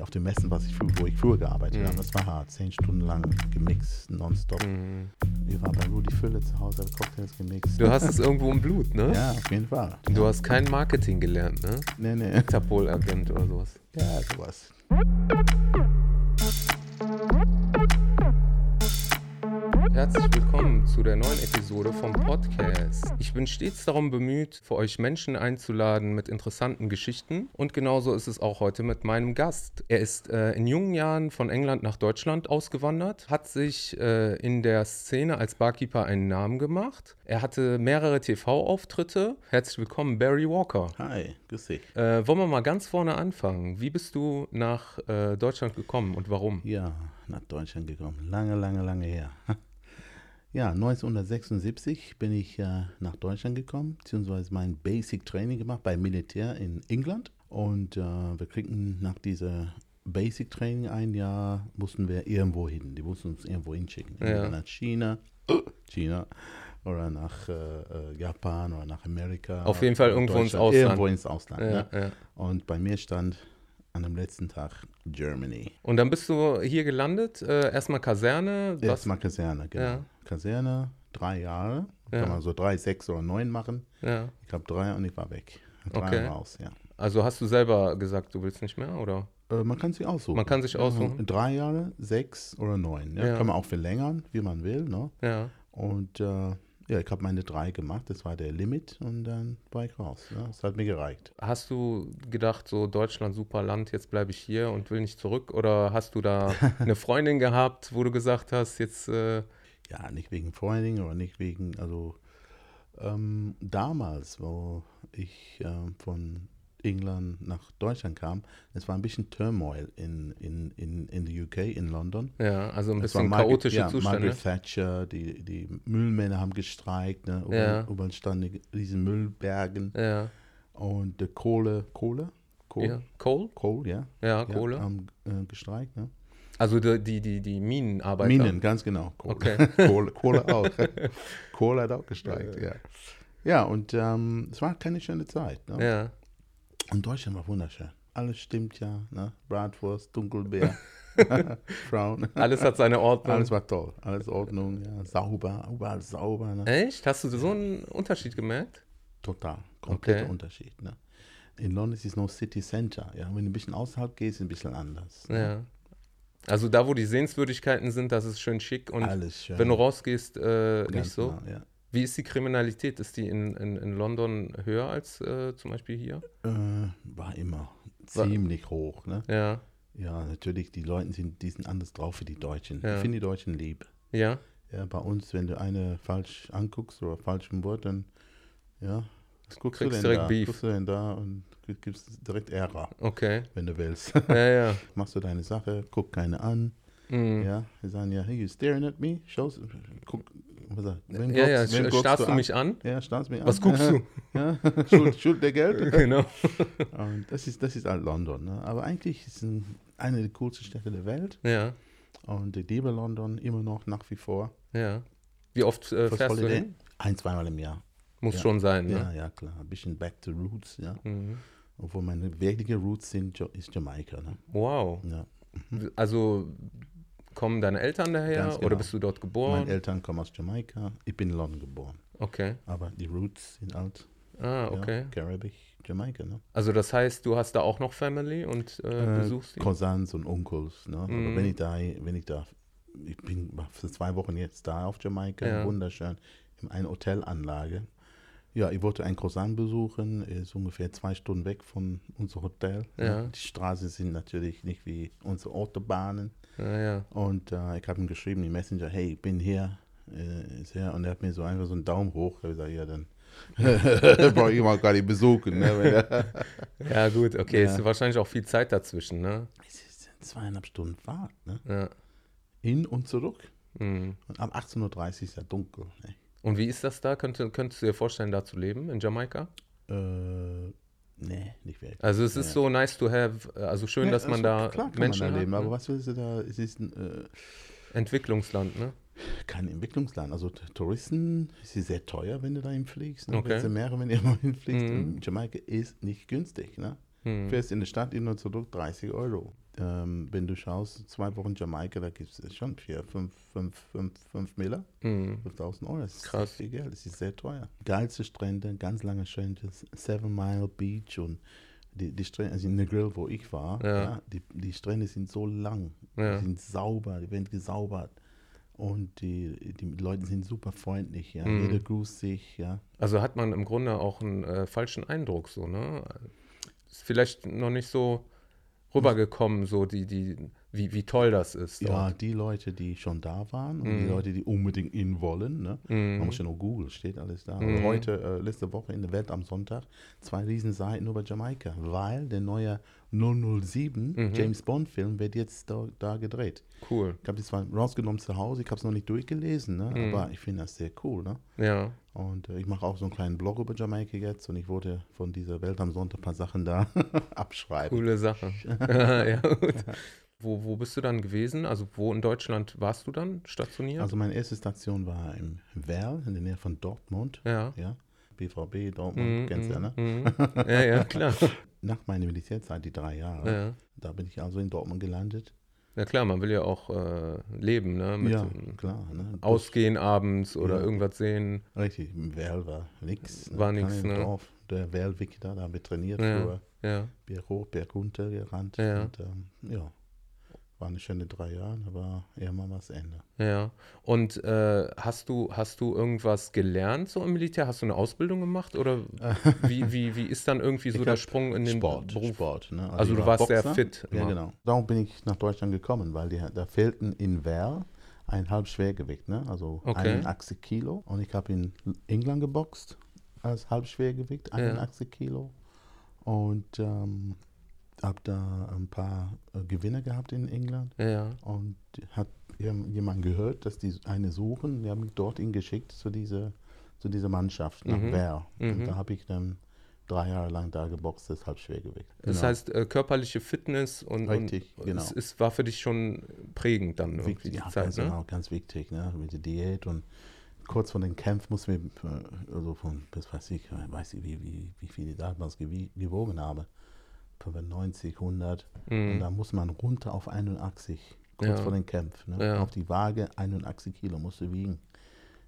auf den Messen, was ich früher, wo ich früher gearbeitet Mhm. habe. Das war hart. Zehn Stunden lang gemixt, nonstop. Mhm. Ich war bei Rudi Fülle zu Hause, habe Cocktails gemixt. Du hast es irgendwo im Blut, ne? ja, auf jeden Fall. Du hast kein Marketing gelernt, ne? Nee, nee. Interpol-Agent oder sowas. Ja, sowas. Herzlich willkommen zu der neuen Episode vom Podcast. Ich bin stets darum bemüht, für euch Menschen einzuladen mit interessanten Geschichten. Und genauso ist es auch heute mit meinem Gast. Er ist äh, in jungen Jahren von England nach Deutschland ausgewandert, hat sich äh, in der Szene als Barkeeper einen Namen gemacht. Er hatte mehrere TV-Auftritte. Herzlich willkommen, Barry Walker. Hi, grüß dich. Äh, wollen wir mal ganz vorne anfangen. Wie bist du nach äh, Deutschland gekommen und warum? Ja, nach Deutschland gekommen. Lange, lange, lange her. Ja, 1976 bin ich äh, nach Deutschland gekommen, beziehungsweise mein Basic Training gemacht bei Militär in England. Und äh, wir kriegten nach dieser Basic Training ein Jahr, mussten wir irgendwo hin. Die mussten uns irgendwo hinschicken. Ja. Nach China, China oder nach äh, äh, Japan oder nach Amerika. Auf jeden Fall irgendwo ins. Ausland. Irgendwo ins Ausland. Ja, Ja, ja. Und bei mir stand an dem letzten Tag Germany. Und dann bist du hier gelandet, äh, erstmal Kaserne. Erstmal Kaserne, genau. Ja. Kaserne, drei Jahre. Ja. Kann man so drei, sechs oder neun machen. Ja. Ich habe drei und ich war weg. Drei Okay. raus, ja. Also hast du selber gesagt, du willst nicht mehr, oder? Äh, man kann sich aussuchen. Man kann sich aussuchen. Ja, drei Jahre, sechs oder neun. Ja. Kann man auch verlängern, wie man will. Ne? Ja. Und äh, ja, ich habe meine drei gemacht. Das war der Limit und dann war ich raus. Ja. Das hat mir gereicht. Hast du gedacht, so Deutschland, super Land, jetzt bleibe ich hier und will nicht zurück? Oder hast du da eine Freundin gehabt, wo du gesagt hast, jetzt, äh, Ja, nicht wegen Freunding oder nicht wegen, also ähm, damals, wo ich ähm, von England nach Deutschland kam, es war ein bisschen Turmoil in, in, in, in the UK, in London. ja, also ein bisschen Margaret- chaotische ja, Zustände? Margaret Thatcher, die, die Müllmänner haben gestreikt, ne? Ja. überall standen riesen Müllbergen Ja. und die Kohle, Kohle, Kohle, ja. Coal? Kohle, ja, Ja, ja, Kohle. haben äh, gestreikt, ne? Also die, die, die, die Minenarbeiter. Minen, ganz genau. Kohle, Okay. Kohle, Kohle auch. Kohle hat auch gestreikt, ja. Ja, und ähm, es war keine schöne Zeit. Ne? Ja. Und Deutschland war wunderschön. Alles stimmt ja. Ne? Bratwurst, Dunkelbär, Frauen. Alles hat seine Ordnung. Alles war toll. Alles Ordnung, ja. Sauber, überall sauber. Ne? Echt? Hast du so einen Unterschied gemerkt? Total. Kompletter Okay. Unterschied. Ne? In London ist es noch City Center. Ja? Wenn du ein bisschen außerhalb gehst, ist es ein bisschen anders. Ne? Ja. Also da, wo die Sehenswürdigkeiten sind, das ist schön schick. Und schön. wenn du rausgehst, äh, nicht so. genau, ja. Wie ist die Kriminalität? Ist die in, in, in London höher als äh, zum Beispiel hier? Äh, war immer War- ziemlich hoch. Ne? Ja. Ja, natürlich, die Leute sind, die sind anders drauf wie die Deutschen. Ja. Ich finde die Deutschen lieb. Ja. Ja, bei uns, wenn du eine falsch anguckst oder falsch im Wort, dann, ja, was guckst Kriegst du denn direkt da? Beef. Guckst du denn da und gibst direkt Ärger, Okay. wenn du willst. Ja, ja. Machst du deine Sache, guck keine an, Mhm. ja, die sagen ja, hey, you staring at me? Shows, guck, wem Ja, ja. guckst Starrst du an? mich an? Ja, starrst mich an. Was guckst du? Ja, schuld, schuld der Geld. genau. Und das ist, das ist halt London, ne? aber eigentlich ist es ein, eine der coolsten Städte der Welt Ja. und ich liebe London immer noch nach wie vor. Ja. Wie oft äh, fährst du Holiday? hin? Ein, zweimal im Jahr. Muss Ja. schon sein, Ja, ne? ja, klar. Ein bisschen back to roots, ja. Mhm. Obwohl meine wirkliche Roots sind, ist Jamaika, ne? Wow. Ja. Also kommen deine Eltern daher Ganz oder genau. bist du dort Meine geboren? Eltern kommen aus Jamaika. Ich bin in London geboren. Okay. Aber die Roots sind halt Ah, okay. ja, Karibik, Jamaika, ne? Also das heißt, du hast da auch noch Family und äh, Äh, besuchst die? Cousins und Onkels, ne? Aber wenn ich da, wenn ich da, ich bin für zwei Wochen jetzt da auf Jamaika, Ja. wunderschön, in einer Hotelanlage. Ja, ich wollte einen Cousin besuchen, ist ungefähr zwei Stunden weg von unserem Hotel. Ja. Die Straßen sind natürlich nicht wie unsere Autobahnen. Ja, ja. Und äh, ich habe ihm geschrieben, die Messenger, hey, ich bin hier. Äh, ist her. Und er hat mir so einfach so einen Daumen hoch. Ich habe gesagt, ja, dann brauche ich auch gar nicht besuchen. Ne? Ja, gut, okay. Ja. Ist wahrscheinlich auch viel Zeit dazwischen, ne? es ist zweieinhalb Stunden Fahrt. Ne? Ja. Hin und zurück. Mhm. Und ab 18.30 Uhr ist ja dunkel. Ne? Und wie ist das da? Könnte, könntest du dir vorstellen, da zu leben, in Jamaika? Äh, nee, nicht wirklich. Also es ist Ja. so nice to have, also schön, Nee, dass man also da klar kann Menschen man da hat. leben, aber ne? was willst du da? Es ist ein, äh, Entwicklungsland, ne? kein Entwicklungsland. Also Touristen, es ist sehr teuer, wenn du dahin fliegst. Ne? Okay. Mehrere, wenn du irgendwo hinfliegst. Mhm. Jamaika ist nicht günstig. Ne? Hm. Fährst in die Stadt hin und zurück 30 Euro. Ähm, wenn du schaust, zwei Wochen Jamaika, da gibt es schon vier, fünf, fünf, fünf, fünf Miller, Mhm. 5000 Euro. Das ist Krass. viel Geld, das ist sehr teuer. Geilste Strände, ganz lange Strände, Seven Mile Beach und die, die Strände, also in der Grill, wo ich war, Ja. ja. die, die Strände sind so lang, Ja. die sind sauber, die werden gesaubert. Und die, die Leute sind super freundlich, ja. Mhm. Jeder grüßt sich, ja. Also hat man im Grunde auch einen äh, falschen Eindruck, so, ne? Ist vielleicht noch nicht so rübergekommen, so die, die, wie, wie toll das ist. Ja, dort. die Leute, die schon da waren und Mhm. die Leute, die unbedingt in wollen. Ne? Man Mhm. muss ja nur Google, steht alles da. Mhm. Heute, äh, letzte Woche in der Welt am Sonntag, zwei Riesenseiten über Jamaika, weil der neue 007 Mhm. James Bond Film wird jetzt da, da gedreht. Cool. Ich habe die zwar rausgenommen zu Hause, ich habe es noch nicht durchgelesen, ne? Mhm. aber ich finde das sehr cool. Ne? Ja. Und äh, ich mache auch so einen kleinen Blog über Jamaika jetzt und ich wollte von dieser Welt am Sonntag ein paar Sachen da abschreiben. Coole Sache. ja, gut. Wo, wo bist du dann gewesen? Also wo in Deutschland warst du dann stationiert? Also meine erste Station war im Werl, in der Nähe von Dortmund. ja. Ja, BVB, Dortmund, Mhm, kennst du ja, ne? mhm. Ja, ja, klar. Nach meiner Militärzeit, die drei Jahre, Ja. da bin ich also in Dortmund gelandet. ja, klar, man will ja auch äh, leben, ne? Mit ja, klar. Ne? Ausgehen abends oder Ja. irgendwas sehen. Das- Richtig, im Werl war nix. War Kein nix, ne? Dorf. Der Werl-Wick da, da haben wir trainiert, Ja. früher Ja. Berg hoch, Berg runter gerannt. Ja. Und, ähm, ja, war eine schöne drei Jahre, aber irgendwann war es Ende. Ja. Und äh, hast du, hast du irgendwas gelernt so im Militär? Hast du eine Ausbildung gemacht? Oder wie, wie, wie ist dann irgendwie so Ich der Sprung in den Sport, Beruf? Sport. Ne? Also ich du war warst sehr Boxer. fit Ja, immer. genau. Darum bin ich nach Deutschland gekommen, weil die, da fehlten in Werl ein halb Schwergewicht, ne? also Okay. 81 Kilo. Und ich habe in England geboxt als Halbschwergewicht, 81 Kilo. Und ähm, habe da ein paar äh, Gewinner gehabt in England. Ja. Und hat jemand gehört, dass die eine suchen. Die haben mich dorthin geschickt zu dieser, zu dieser Mannschaft nach Mhm. Mhm. Und da habe ich dann drei Jahre lang da geboxt, das Halbschwergewicht. Das Genau. heißt, äh, körperliche Fitness und, Richtig, und genau. es, es war für dich schon prägend dann irgendwie Wichtig, die ja, Zeit, ganz, ne? genau, ganz wichtig, ne? mit der Diät und kurz vor dem Kampf mussten wir, äh, also von, was weiß ich, äh, weiß ich, wie, wie, wie viel ich damals gewogen habe, 95, 100 und Mhm. da muss man runter auf 81, kurz Ja. vor dem Kampf, ne? Ja. auf die Waage 81 Kilo musst du wiegen.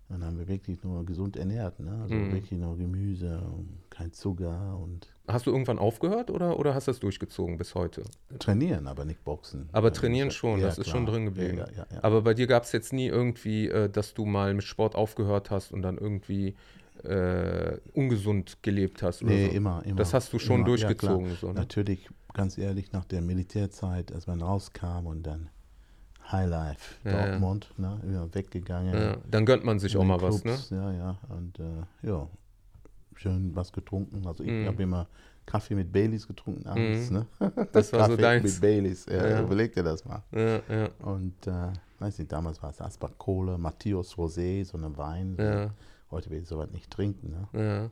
Und dann haben wir wirklich nur gesund ernährt, ne? also Mhm. wirklich nur Gemüse und kein Zucker und Hast du irgendwann aufgehört oder, oder hast du das durchgezogen bis heute? trainieren, aber nicht boxen. Aber trainieren schon, ja, das ist schon klar. drin geblieben. Ja, ja, ja. Aber bei dir gab es jetzt nie irgendwie, äh, dass du mal mit Sport aufgehört hast und dann irgendwie äh, ungesund gelebt hast oder Nee, so? immer, immer. Das hast du schon immer. Ja, durchgezogen, klar. so, ne? Natürlich, ganz ehrlich, nach der Militärzeit, als man rauskam und dann Highlife, Ja, ja. Dortmund, ne, immer weggegangen. Ja, dann gönnt man sich auch mal was, ne? Clubs, Ja, ja, und äh, ja, schön was getrunken. Also ich Mhm. habe immer Kaffee mit Baileys getrunken abends, Mhm. ne? Das war so Kaffee deins. mit Baileys, ja, Ja. überleg dir das mal. Ja, ja, Und, äh, weiß nicht, damals war es Kohle, Matthias Rosé, so ein Wein. so. ja, Heute will ich sowas nicht trinken, ne? ja.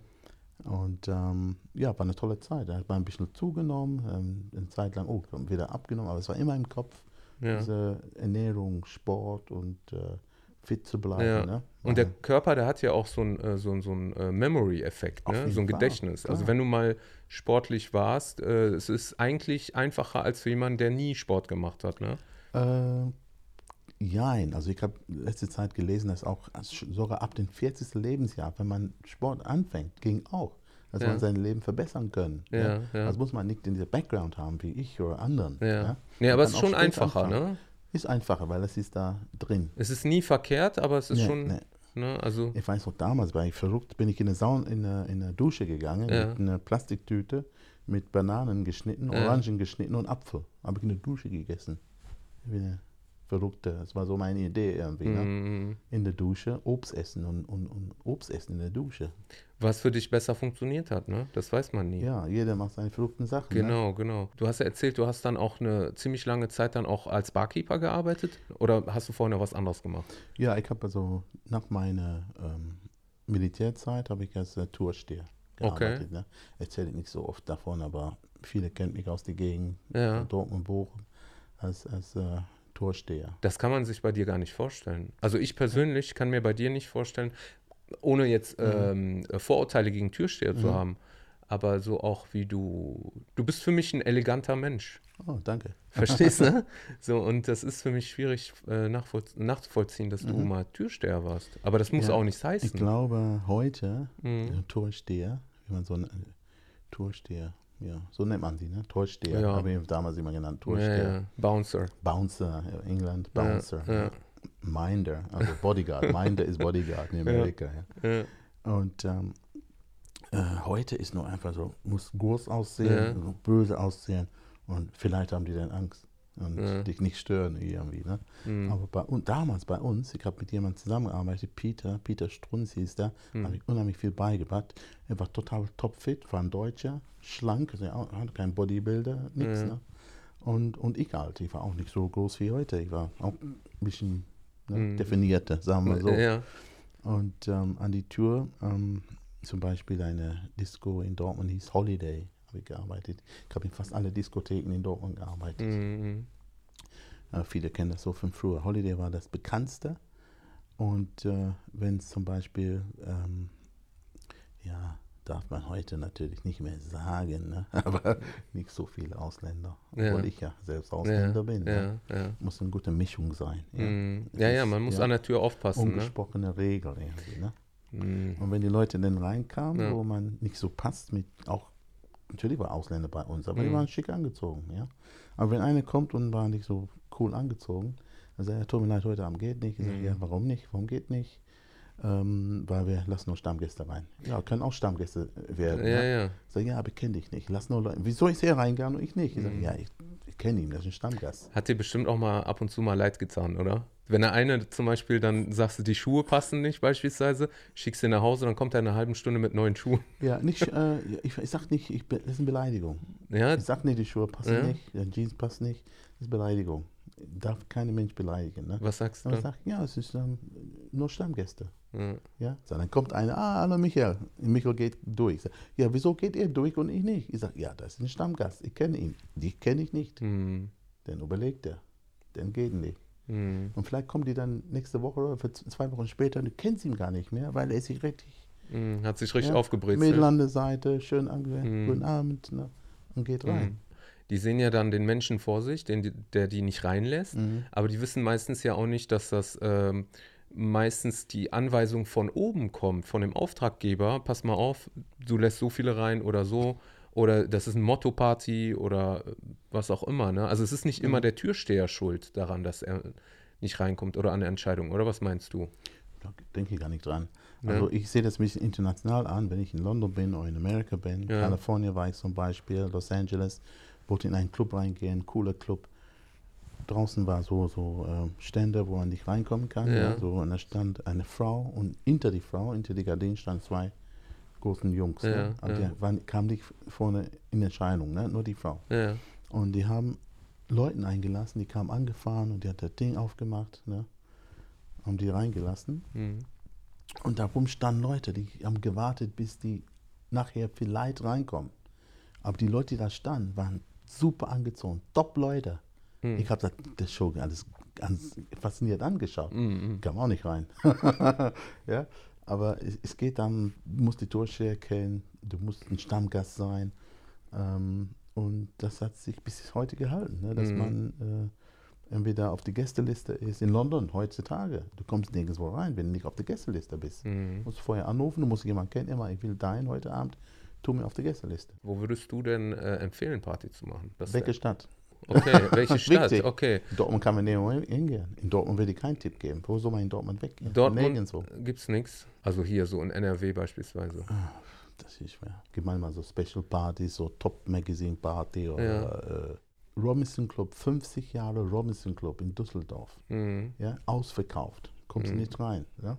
Und ähm, ja, war eine tolle Zeit. Da hat man ein bisschen zugenommen, ähm, eine Zeit lang oh, wieder abgenommen, aber es war immer im Kopf, ja. diese Ernährung, Sport und äh, fit zu bleiben. Ja. Ne? Und der Körper, der hat ja auch so ein, äh, so ein, so ein äh, Memory-Effekt, ne? so ein Fall, Gedächtnis. Also klar. wenn du mal sportlich warst, äh, es ist eigentlich einfacher als für jemanden, der nie Sport gemacht hat. Ne? Äh, jein, also ich habe letzte Zeit gelesen, dass auch sogar ab dem 40. Lebensjahr, wenn man Sport anfängt, ging auch, dass Ja. man sein Leben verbessern können. Ja, ne? ja. Also muss man nicht in dieser Background haben wie ich oder anderen. Ja. Ja? Nee, Man aber es ist schon einfacher, anfangen. ne? Ist einfacher, weil das ist da drin. Es ist nie verkehrt, aber es ist Nee, schon, nee. ne, also, Ich weiß noch, damals war ich verrückt, bin ich in eine, Saun in eine, in eine Dusche gegangen Ja. mit einer Plastiktüte mit Bananen geschnitten, Ja. Orangen geschnitten und Apfel. Habe ich in der Dusche gegessen. Wie eine Verrückte. Das war so meine Idee irgendwie. Ne? mm, In der Dusche Obst essen und, und, und Obst essen in der Dusche. was für dich besser funktioniert hat, ne? Das weiß man nie. Ja, jeder macht seine verrückten Sachen. Ne? Genau, genau. Du hast ja erzählt, du hast dann auch eine ziemlich lange Zeit dann auch als Barkeeper gearbeitet oder hast du vorher noch was anderes gemacht? Ja, ich habe also nach meiner ähm, Militärzeit habe ich als äh, Toursteher gearbeitet. Ne? Erzähle ich nicht so oft davon, aber viele kennen mich aus der Gegend, Ja. Dortmund, Bochum, als, als äh, Toursteher. Das kann man sich bei dir gar nicht vorstellen. Also ich persönlich kann mir bei dir nicht vorstellen, ohne jetzt ähm, Vorurteile gegen Türsteher zu Mhm. haben, aber so auch wie du. Du bist für mich ein eleganter Mensch. Oh, danke. Verstehst du? So, und das ist für mich schwierig äh, nachzuvollziehen, dass du mal Türsteher warst. Aber das muss Mhm. Ja, auch nichts Ich heißen. glaube, heute, Mhm. Torsteher, wie man so ein Torsteher, ja, so nennt man sie, ne? Torsteher, Ja. habe ich damals immer genannt, Torsteher. ja. Bouncer. Bouncer, England, Bouncer. Minder, also Bodyguard. Minder ist Bodyguard in Amerika. Ja. Und ähm, äh, heute ist nur einfach so, muss groß aussehen, böse aussehen und vielleicht haben die dann Angst und Ja. dich nicht stören irgendwie. Ne? Mhm. Aber bei, und damals bei uns, ich habe mit jemandem zusammengearbeitet, Peter, Peter Strunz hieß der, Mhm. habe ich unheimlich viel beigebracht. Er war total topfit, war ein Deutscher, schlank, also hatte kein Bodybuilder, nichts. Ja. Ne? Und, und ich halt, ich war auch nicht so groß wie heute, ich war auch ein bisschen ne, Mhm. definierter, sagen wir so. Ja. Und ähm, an die Tür, ähm, zum Beispiel eine Disco in Dortmund hieß Holiday, habe ich gearbeitet. Ich habe in fast alle Diskotheken in Dortmund gearbeitet. Mhm. Äh, viele kennen das so von früher. Holiday war das bekannteste. Und äh, wenn es zum Beispiel, ähm, ja, darf man heute natürlich nicht mehr sagen, ne? aber nicht so viele Ausländer, Ja. obwohl ich ja selbst Ausländer Ja, bin. Ne? ja, ja. Muss eine gute Mischung sein. Ja. Es Ja, ja, ist, man muss ja, an der Tür aufpassen. Ne? Ungesprochene Regel irgendwie. Ne? Mhm. Und wenn die Leute dann reinkamen, Ja. wo man nicht so passt mit, auch, natürlich war Ausländer bei uns, aber die Mhm. waren schick angezogen, ja. Aber wenn einer kommt und war nicht so cool angezogen, dann sagt er, tut mir leid, heute Abend geht nicht. Ich sage, Mhm. ja, warum nicht? Warum geht nicht? Ähm, weil wir lassen nur Stammgäste rein. Ja, können auch Stammgäste werden. Ja, Ja, ja. Ich sage, ja, aber ich kenne dich nicht. Lass nur Leute. Wieso ist er reingegangen und ich nicht? Ich sage, Mhm. ja, ich, ich kenne ihn, das ist ein Stammgast. Hat dir bestimmt auch mal ab und zu mal leid getan, oder? Wenn der eine zum Beispiel, dann sagst du, die Schuhe passen nicht beispielsweise, schickst ihn nach Hause, dann kommt er in einer halben Stunde mit neuen Schuhen. Ja, nicht, äh, ich, ich sag nicht, ich, das ist eine Beleidigung. Ja, Ich sag nicht, die Schuhe passen Ja. nicht, der Jeans passt nicht. Das ist Beleidigung. Darf kein Mensch beleidigen. Ne? was sagst du sag, ja, es ist ähm, nur Stammgäste. Ja. Ja? So, dann kommt einer, ah, hallo Michael. Michael geht durch. Sag, ja, wieso geht er durch und ich nicht? Ich sage, ja, das ist ein Stammgast. Ich kenne ihn. Die kenne ich nicht. Hm. Dann überlegt er. Dann geht nicht. Hm. Und vielleicht kommen die dann nächste Woche oder für zwei Wochen später und du kennst ihn gar nicht mehr, weil er sich richtig Hm. Hat sich richtig Ja, aufgebrezelt. Mädel an der Seite, schön angehört, Mhm. guten Abend ne? und geht rein. Hm. Die sehen ja dann den Menschen vor sich, den, der die nicht reinlässt, Mhm. aber die wissen meistens ja auch nicht, dass das ähm, meistens die Anweisung von oben kommt, von dem Auftraggeber. Pass mal auf, du lässt so viele rein oder so. Oder das ist ein Motto-Party oder äh, was auch immer. Ne? Also es ist nicht Mhm. immer der Türsteher schuld daran, dass er nicht reinkommt oder an der Entscheidung. Oder was meinst du? Da denke ich gar nicht dran. Ja. Also ich sehe das ein bisschen international an, wenn ich in London bin oder in Amerika bin. Ja. Kalifornien war ich zum Beispiel, Los Angeles, wollte in einen Club reingehen, cooler Club. Draußen war so, so äh, Stände, wo man nicht reinkommen kann. Ja. Ja. So, und da stand eine Frau und hinter die Frau, hinter die Gardinen standen zwei großen Jungs. Ja, ne? Aber ja. die waren, kamen nicht vorne in Erscheinung, ne? nur die Frau. Ja, Und die haben Leuten eingelassen, die kamen angefahren und die hat das Ding aufgemacht, ne? haben die reingelassen. hm. Und darum standen Leute, die haben gewartet, bis die nachher vielleicht reinkommen. Aber die Leute, die da standen, waren super angezogen, Top-Leute. Hm. Ich habe das, Show alles ganz fasziniert angeschaut. Hm, hm. Kam auch nicht rein. ja? Aber es, es geht dann, du musst die Torsteher kennen, du musst ein Stammgast sein. Ähm, und das hat sich bis heute gehalten, ne? dass Mhm. man äh, entweder auf die Gästeliste ist. In London heutzutage, du kommst nirgendwo rein, wenn du nicht auf der Gästeliste bist. Hm. Du musst vorher anrufen, du musst jemanden kennen, immer, ich will dein heute Abend, tu mir auf die Gästeliste. Wo würdest du denn äh, empfehlen, Party zu machen? Das Welche Stadt? Okay, welche Stadt? Okay. In Dortmund kann man nirgendwo hingehen. In Dortmund würde ich keinen Tipp geben. Wo soll man in Dortmund weggehen? Dortmund Nirgendwo. gibt es nichts. Also hier so in NRW beispielsweise. Das ist schwer. Gibt manchmal so Special Partys, so Top Magazine Party oder äh, Robinson Club, 50 Jahre Robinson Club in Düsseldorf. Mhm. Ja, ausverkauft. Kommst Mhm. nicht rein. Ja?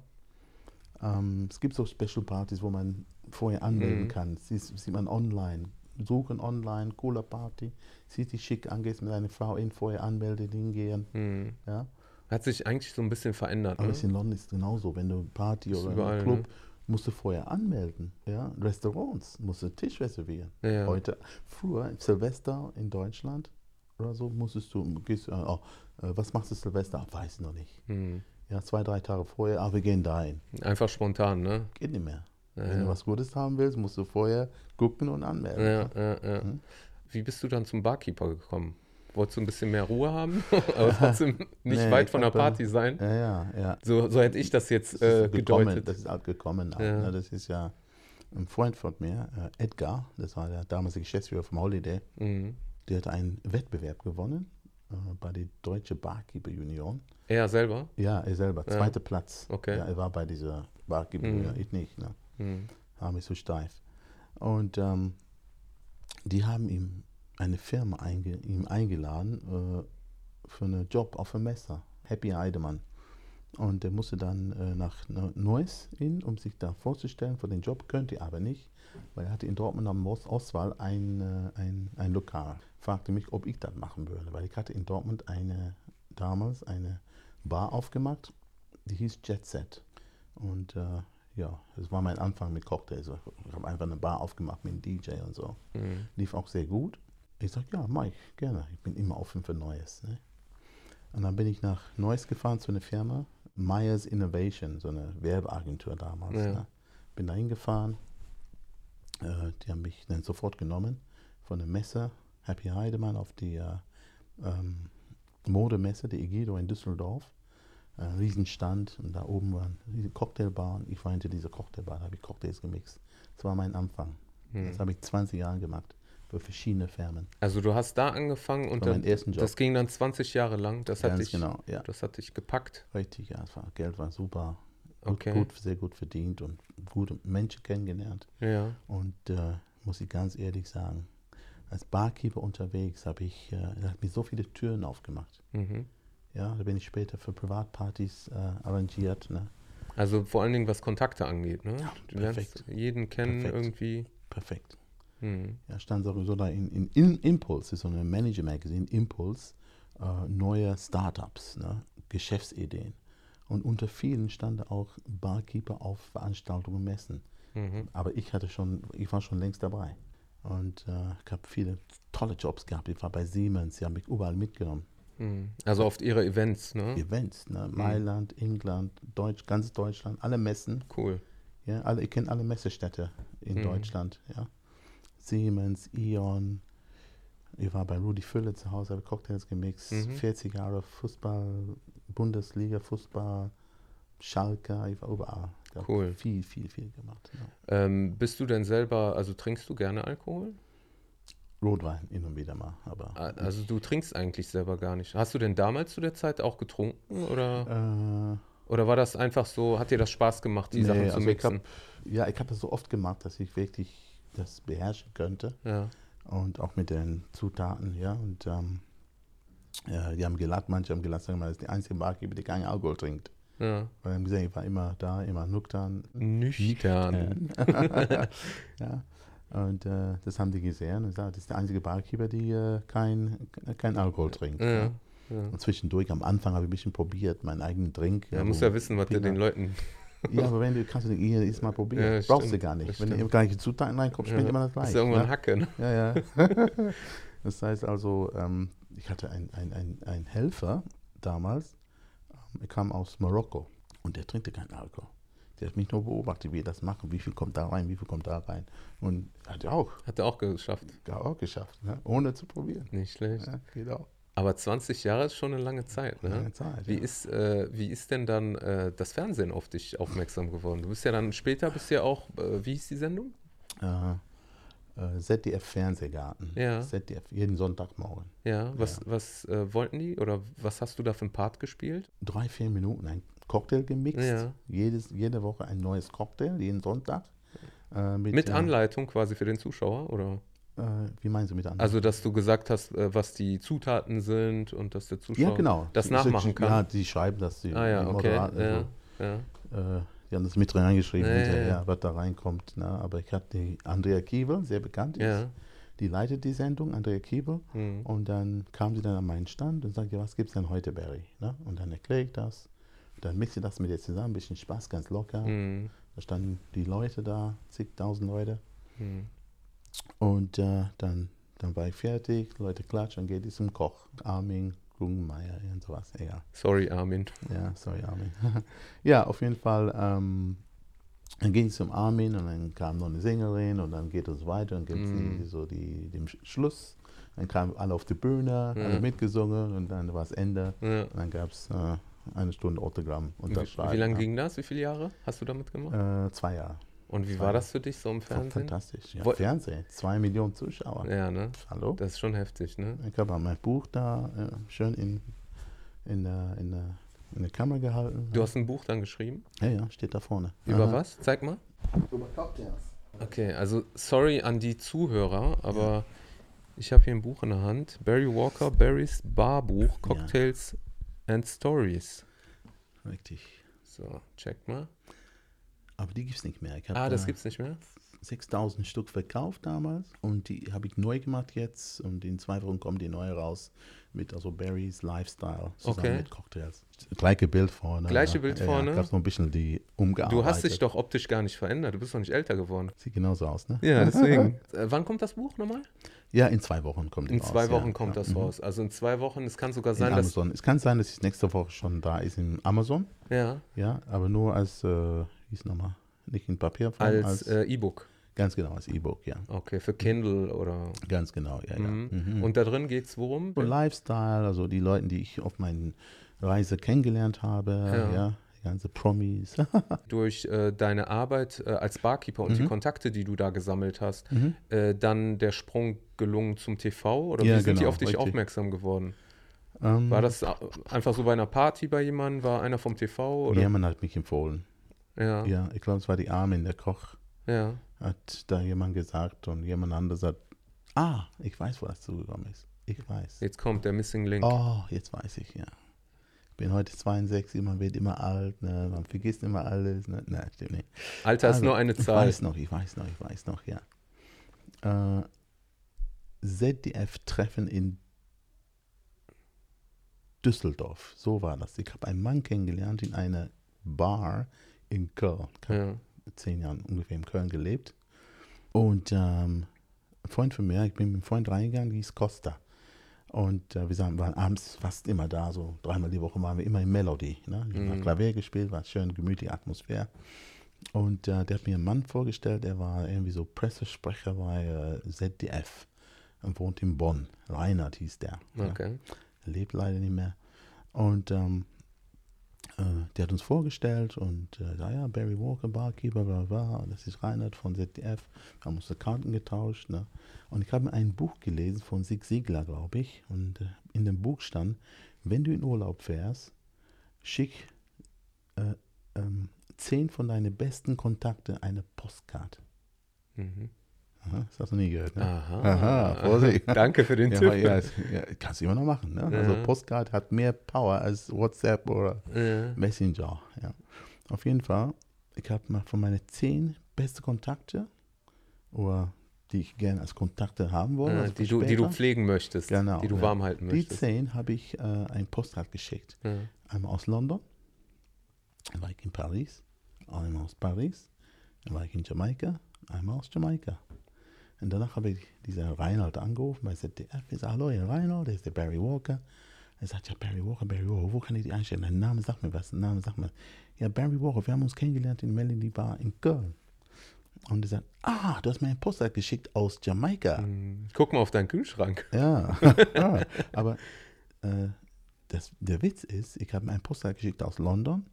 Ähm, es gibt so Special Partys, wo man vorher anmelden Mhm. kann. Sieht, sieht man online. Suchen online, cooler Party. Sieht dich schick an, gehst mit deiner Frau in, vorher anmelden, hingehen. Mhm. Ja? Hat sich eigentlich so ein bisschen verändert. Aber Ne? in London ist es genauso. Wenn du Party Ist oder überall, einen Club, ne? musst du vorher anmelden. Ja? Restaurants, musst du Tisch reservieren. Ja. Heute, früher, Silvester in Deutschland oder so, musstest du, gehst, äh, oh, äh, was machst du Silvester? Ah, weiß noch nicht. Mhm. Ja, zwei, drei Tage vorher, ah, wir gehen dahin. Einfach spontan, ne? Geht nicht mehr. Wenn du ja. was Gutes haben willst, musst du vorher gucken und anmelden. Ja, ja, ja. Mhm. Wie bist du dann zum Barkeeper gekommen? Wolltest du ein bisschen mehr Ruhe haben, aber trotzdem nicht Nee, weit von der Party sein? Ja, ja, ja. So, so hätte ich das jetzt Das äh, gekommen, gedeutet. das ist halt gekommen. Halt, Ja. ne? Das ist ja ein Freund von mir, äh, Edgar, das war der damalige Geschäftsführer vom Holiday, Mhm. der hat einen Wettbewerb gewonnen äh, bei der Deutsche Barkeeper Union. Er selber? Ja, er selber, zweiter Platz. Okay. Ja, er war bei dieser Barkeeper Mhm. Union, ich nicht, ne? Mhm. war mich so steif. Und ähm, die haben ihm eine Firma einge ihm eingeladen äh, für einen Job auf dem Messer, Happy Heidemann. Und er musste dann äh, nach Neu- Neuss hin, um sich da vorzustellen für den Job, könnte er aber nicht, weil er hatte in Dortmund am Ost- Ostwall ein, äh, ein, ein Lokal. Fragte mich, ob ich das machen würde, weil ich hatte in Dortmund eine, damals eine Bar aufgemacht, die hieß Jet Set. Und äh, ja, das war mein Anfang mit Cocktails. Ich habe einfach eine Bar aufgemacht mit einem DJ und so. Mhm. Lief auch sehr gut. Ich sage, ja, ich gerne. Ich bin immer offen für Neues. Ne? Und dann bin ich nach Neuss gefahren zu einer Firma, Myers Innovation, so eine Werbeagentur damals. Ja. Ne? Bin da hingefahren. Äh, die haben mich dann sofort genommen von der Messe Happy Heidemann auf die äh, ähm, Modemesse, die Egido in Düsseldorf. Ein Riesenstand und da oben war eine Cocktailbar und ich war hinter dieser Cocktailbar, da habe ich Cocktails gemixt. Das war mein Anfang. Mhm. Das habe ich 20 Jahre gemacht für verschiedene Firmen. Also du hast da angefangen und dann, das ging dann 20 Jahre lang. Das hat dich, genau, ja. das hat dich gepackt. Richtig, ja, war, Geld war super. Gut, Okay. gut, sehr gut verdient und gute Menschen kennengelernt. Ja. Und äh, muss ich ganz ehrlich sagen, als Barkeeper unterwegs habe ich, äh, hat mir so viele Türen aufgemacht. Mhm. Ja, da bin ich später für Privatpartys äh, arrangiert. Ne? Also vor allen Dingen, was Kontakte angeht. Ne? Ja, du lernst perfekt. jeden kennen Perfekt. irgendwie. Perfekt. Mhm. Ja, stand sowieso da in, in, in Impulse, ist so eine Manager-Magazin, Impulse, äh, neue Startups, ne? Geschäftsideen. Und unter vielen stand auch Barkeeper auf Veranstaltungen, Messen. Mhm. Aber ich hatte schon, ich war schon längst dabei. Und äh, ich habe viele tolle Jobs gehabt. Ich war bei Siemens, die haben mich überall mitgenommen. Mhm. Also oft ihre Events, ne? Events, ne? Mailand, England, Deutsch, ganz Deutschland, alle Messen. Cool. Ja, alle, ich kenne alle Messestädte in Mhm. Deutschland. Ja. Siemens, Ion. Ich war bei Rudi Fülle zu Hause, habe Cocktails gemixt. Mhm. 40 Jahre Fußball, Bundesliga, Fußball, Schalke, ich war überall. Ich Cool. Viel, viel, viel gemacht. Ja. Ähm, bist du denn selber, also trinkst du gerne Alkohol? Rotwein hin und wieder mal, aber A- Also du trinkst eigentlich selber gar nicht. Hast du denn damals zu der Zeit auch getrunken oder, äh, oder war das einfach so, hat dir das Spaß gemacht, die Nee, Sachen zu also ich mixen? hab- ja, ich habe das so oft gemacht, dass ich wirklich das beherrschen könnte. ja. Und auch mit den Zutaten, ja. Und ähm, ja, die haben gelacht, manche haben gelacht, sagen mal, das ist die einzige Barkeeper, die keinen Alkohol trinkt. ja. Weil haben gesehen, ich war immer da, immer nüchtern. Nüchtern. ja. Und äh, das haben die gesehen und gesagt, das ist der einzige Barkeeper, die äh, kein, kein Alkohol trinkt. Ja. Ja. Ja. Und zwischendurch, am Anfang habe ich ein bisschen probiert, meinen eigenen Drink. Ja, wo- musst ja wissen, was du den Leuten. Ja, aber wenn du kannst du hier ist mal probieren. Ja, Brauchst stimmt, du gar nicht. Wenn du eben gleiche Zutaten reinkommst, schmeckt Ja, immer das gleiche. ist ja irgendwann ne? Hacke, ne? Ja, ja. das heißt also, ähm, ich hatte einen ein, ein Helfer damals, ähm, er kam aus Marokko und der trinkte keinen Alkohol. Der hat mich nur beobachtet, wie wir das machen, wie viel kommt da rein, wie viel kommt da rein. Und hat er auch, Hat er auch geschafft. gar auch geschafft, ne? ohne zu probieren. Nicht schlecht. Ja, geht auch. Aber 20 Jahre ist schon eine lange Zeit, ne? Lange Zeit. Wie ja. ist, äh, wie ist denn dann äh, das Fernsehen auf dich aufmerksam geworden? Du bist ja dann später, bist ja auch, äh, wie hieß die Sendung? Äh, ZDF Fernsehgarten. Ja. ZDF, jeden Sonntagmorgen. Ja, was, was äh, wollten die oder was hast du da für einen Part gespielt? Drei, vier Minuten ein Cocktail gemixt. Ja. Jedes, jede Woche ein neues Cocktail, jeden Sonntag. Äh, Mit äh, Anleitung quasi für den Zuschauer, oder? Äh, wie meinst du mit Anleitung? Also, dass du gesagt hast, äh, was die Zutaten sind und dass der Zuschauer ja, genau. das Die- nachmachen kann. Ja, die schreiben das. Die, ah ja, die okay. Moderaten, also, ja. äh, die haben das mit reingeschrieben, Ja, hinterher, was da reinkommt. Ne? Aber ich hatte die Andrea Kiebel, sehr bekannt ist. Die leitet die Sendung, Andrea Kiebel. Hm. Und dann kam sie dann an meinen Stand und sagte, ja, was gibt es denn heute, Barry? Ne? Und dann erkläre ich das. Dann mixe ich das mit ihr zusammen, ein bisschen Spaß, ganz locker. Hm. Da standen die Leute da, zigtausend Leute. Hm. Und äh, dann, dann war ich fertig, Leute klatschen, dann geht es zum Koch. Armin, Guggenmeier und sowas, egal. Sorry, Armin. Ja, sorry, Armin. ja, auf jeden Fall. Ähm, Dann ging es zum Armin und dann kam noch eine Sängerin und dann geht es weiter und gibt es Mhm. so die, den Sch- Schluss. Dann kamen alle auf die Bühne, Ja. alle mitgesungen und dann war es Ende. Ja. Und dann gab es äh, eine Stunde Autogramm. Wie, unterschreiben, wie lange ja. ging das? Wie viele Jahre hast du damit gemacht? Äh, zwei Jahre. Und wie zwei war das für dich so im Fernsehen? Fantastisch. Ja, Fernsehen, zwei Millionen Zuschauer. Ja, ne? Hallo? Das ist schon heftig, ne? Ich habe mein Buch da äh, schön in, in, der, in, der, in der Kamera gehalten. Du hast ein Buch dann geschrieben. ja, ja, steht da vorne. Über Aha. was? Zeig mal. Über Cocktails. Okay, also sorry an die Zuhörer, aber ich habe hier ein Buch in der Hand. Barry Walker, Barrys Barbuch, Cocktails and Stories. Richtig. So, check mal. Aber die gibt es nicht mehr. Ich Ah, das da gibt's nicht mehr? 6000 Stück verkauft damals und die habe ich neu gemacht jetzt und in zwei Wochen kommen die neue raus mit also Barry's Lifestyle zusammen Okay. mit Cocktails. Gleiche Bild vorne. Gleiche Bild ja, vorne? Ja, gab noch ein bisschen die umgearbeitet. Du hast dich doch optisch gar nicht verändert. Du bist doch nicht älter geworden. Sieht genauso aus, ne? Ja, deswegen. äh, wann kommt das Buch nochmal? Ja, in zwei Wochen kommt In raus. zwei Wochen ja. kommt ja. das mhm. raus. Also in zwei Wochen, es kann sogar In sein, dass. Amazon. Es kann sein, dass es nächste Woche schon da ist in Amazon. Ja, Ja, aber nur als, äh, wie ist nochmal? Nicht in Papierform, als als, äh, E-Book. Ganz genau, als E-Book, ja. Okay, für Kindle oder. Ganz genau, ja, ja. Mhm. Mhm. Und da drin geht es worum? So Lifestyle, also die Leute, die ich auf meinen Reise kennengelernt habe, Ja. ja, die ganze Promis. Durch äh, deine Arbeit äh, als Barkeeper und die Mhm. Kontakte, die du da gesammelt hast, Mhm. äh, dann der Sprung gelungen zum TV? Oder Ja, wie sind die genau, auf dich richtig. aufmerksam geworden? Ähm, War das einfach so bei einer Party bei jemandem? War einer vom TV? Oder? Jemand hat mich empfohlen. Ja. ja. Ja, ich glaube, es war die Armin, der Koch, hat da jemand gesagt und jemand anderes hat, ah, ich weiß, wo das zugekommen ist. Ich weiß. Jetzt kommt der Missing Link. Oh, jetzt weiß ich, ja. Ich bin heute 62, man wird immer alt, ne? man vergisst immer alles. Ne? Nein, stimmt nicht. Alter ist Also, nur eine Ich Zahl. weiß noch, ich weiß noch, ich weiß noch, ja. Äh, ZDF-Treffen in Düsseldorf, so war das. Ich habe einen Mann kennengelernt in einer Bar in Köln. Ich Ja. Zehn Jahren ungefähr in Köln gelebt. Und ähm, ein Freund von mir, ich bin mit einem Freund reingegangen, hieß Costa. Und äh, wir sagen, waren abends fast immer da, so dreimal die Woche waren wir immer in Melody. Ne? Ich Mhm. habe Klavier gespielt, war schön gemütliche Atmosphäre. Und äh, der hat mir einen Mann vorgestellt, der war irgendwie so Pressesprecher bei äh, ZDF und wohnt in Bonn. Reinhard hieß der. ja. Okay. Er lebt leider nicht mehr. Und ähm, äh, der hat uns vorgestellt und äh, ja, Barry Walker, Barkeeper, bla bla, das ist Reinhard von ZDF. Wir haben unsere Karten getauscht. Ne? Und ich habe ein Buch gelesen von Sig Sigler, glaube ich. Und äh, in dem Buch stand, wenn du in Urlaub fährst, schick äh, ähm, zehn von deinen besten Kontakten eine Postkarte. Mhm. Aha, das hast du nie gehört, ne? Aha. Aha, Vorsicht. Danke für den Ja, Tipp. ja, ja, kannst du immer noch machen. Ne? Also Ja. Postkarte hat mehr Power als WhatsApp oder. Messenger. Ja. Auf jeden Fall, ich habe mal von meinen zehn besten Kontakte, oder die ich gerne als Kontakte haben wollte, Ja, also die, du, die du pflegen möchtest, Genau, die du ja. warm halten die möchtest. zehn habe ich äh, ein Postkarte geschickt. Ja. Einmal aus London, dann war ich in Paris, einmal aus Paris, dann war ich in Jamaika, einmal aus Jamaika. Und danach habe ich diesen Reinhold angerufen bei ZDF. Ich sage, hallo, Herr Reinhold, der ist der Barry Walker. Er sagt, ja, Barry Walker, Barry Walker, wo kann ich die einstellen? Dein Name sagt mir was, dein Name sagt mir. Ja, Barry Walker, wir haben uns kennengelernt in Melody Bar in Köln. Und er sagt, ah, du hast mir einen Postkarte geschickt aus Jamaika. Hm, Guck mal auf deinen Kühlschrank. Ja, ja. aber äh, das, der Witz ist, ich habe einen Postkarte geschickt aus London,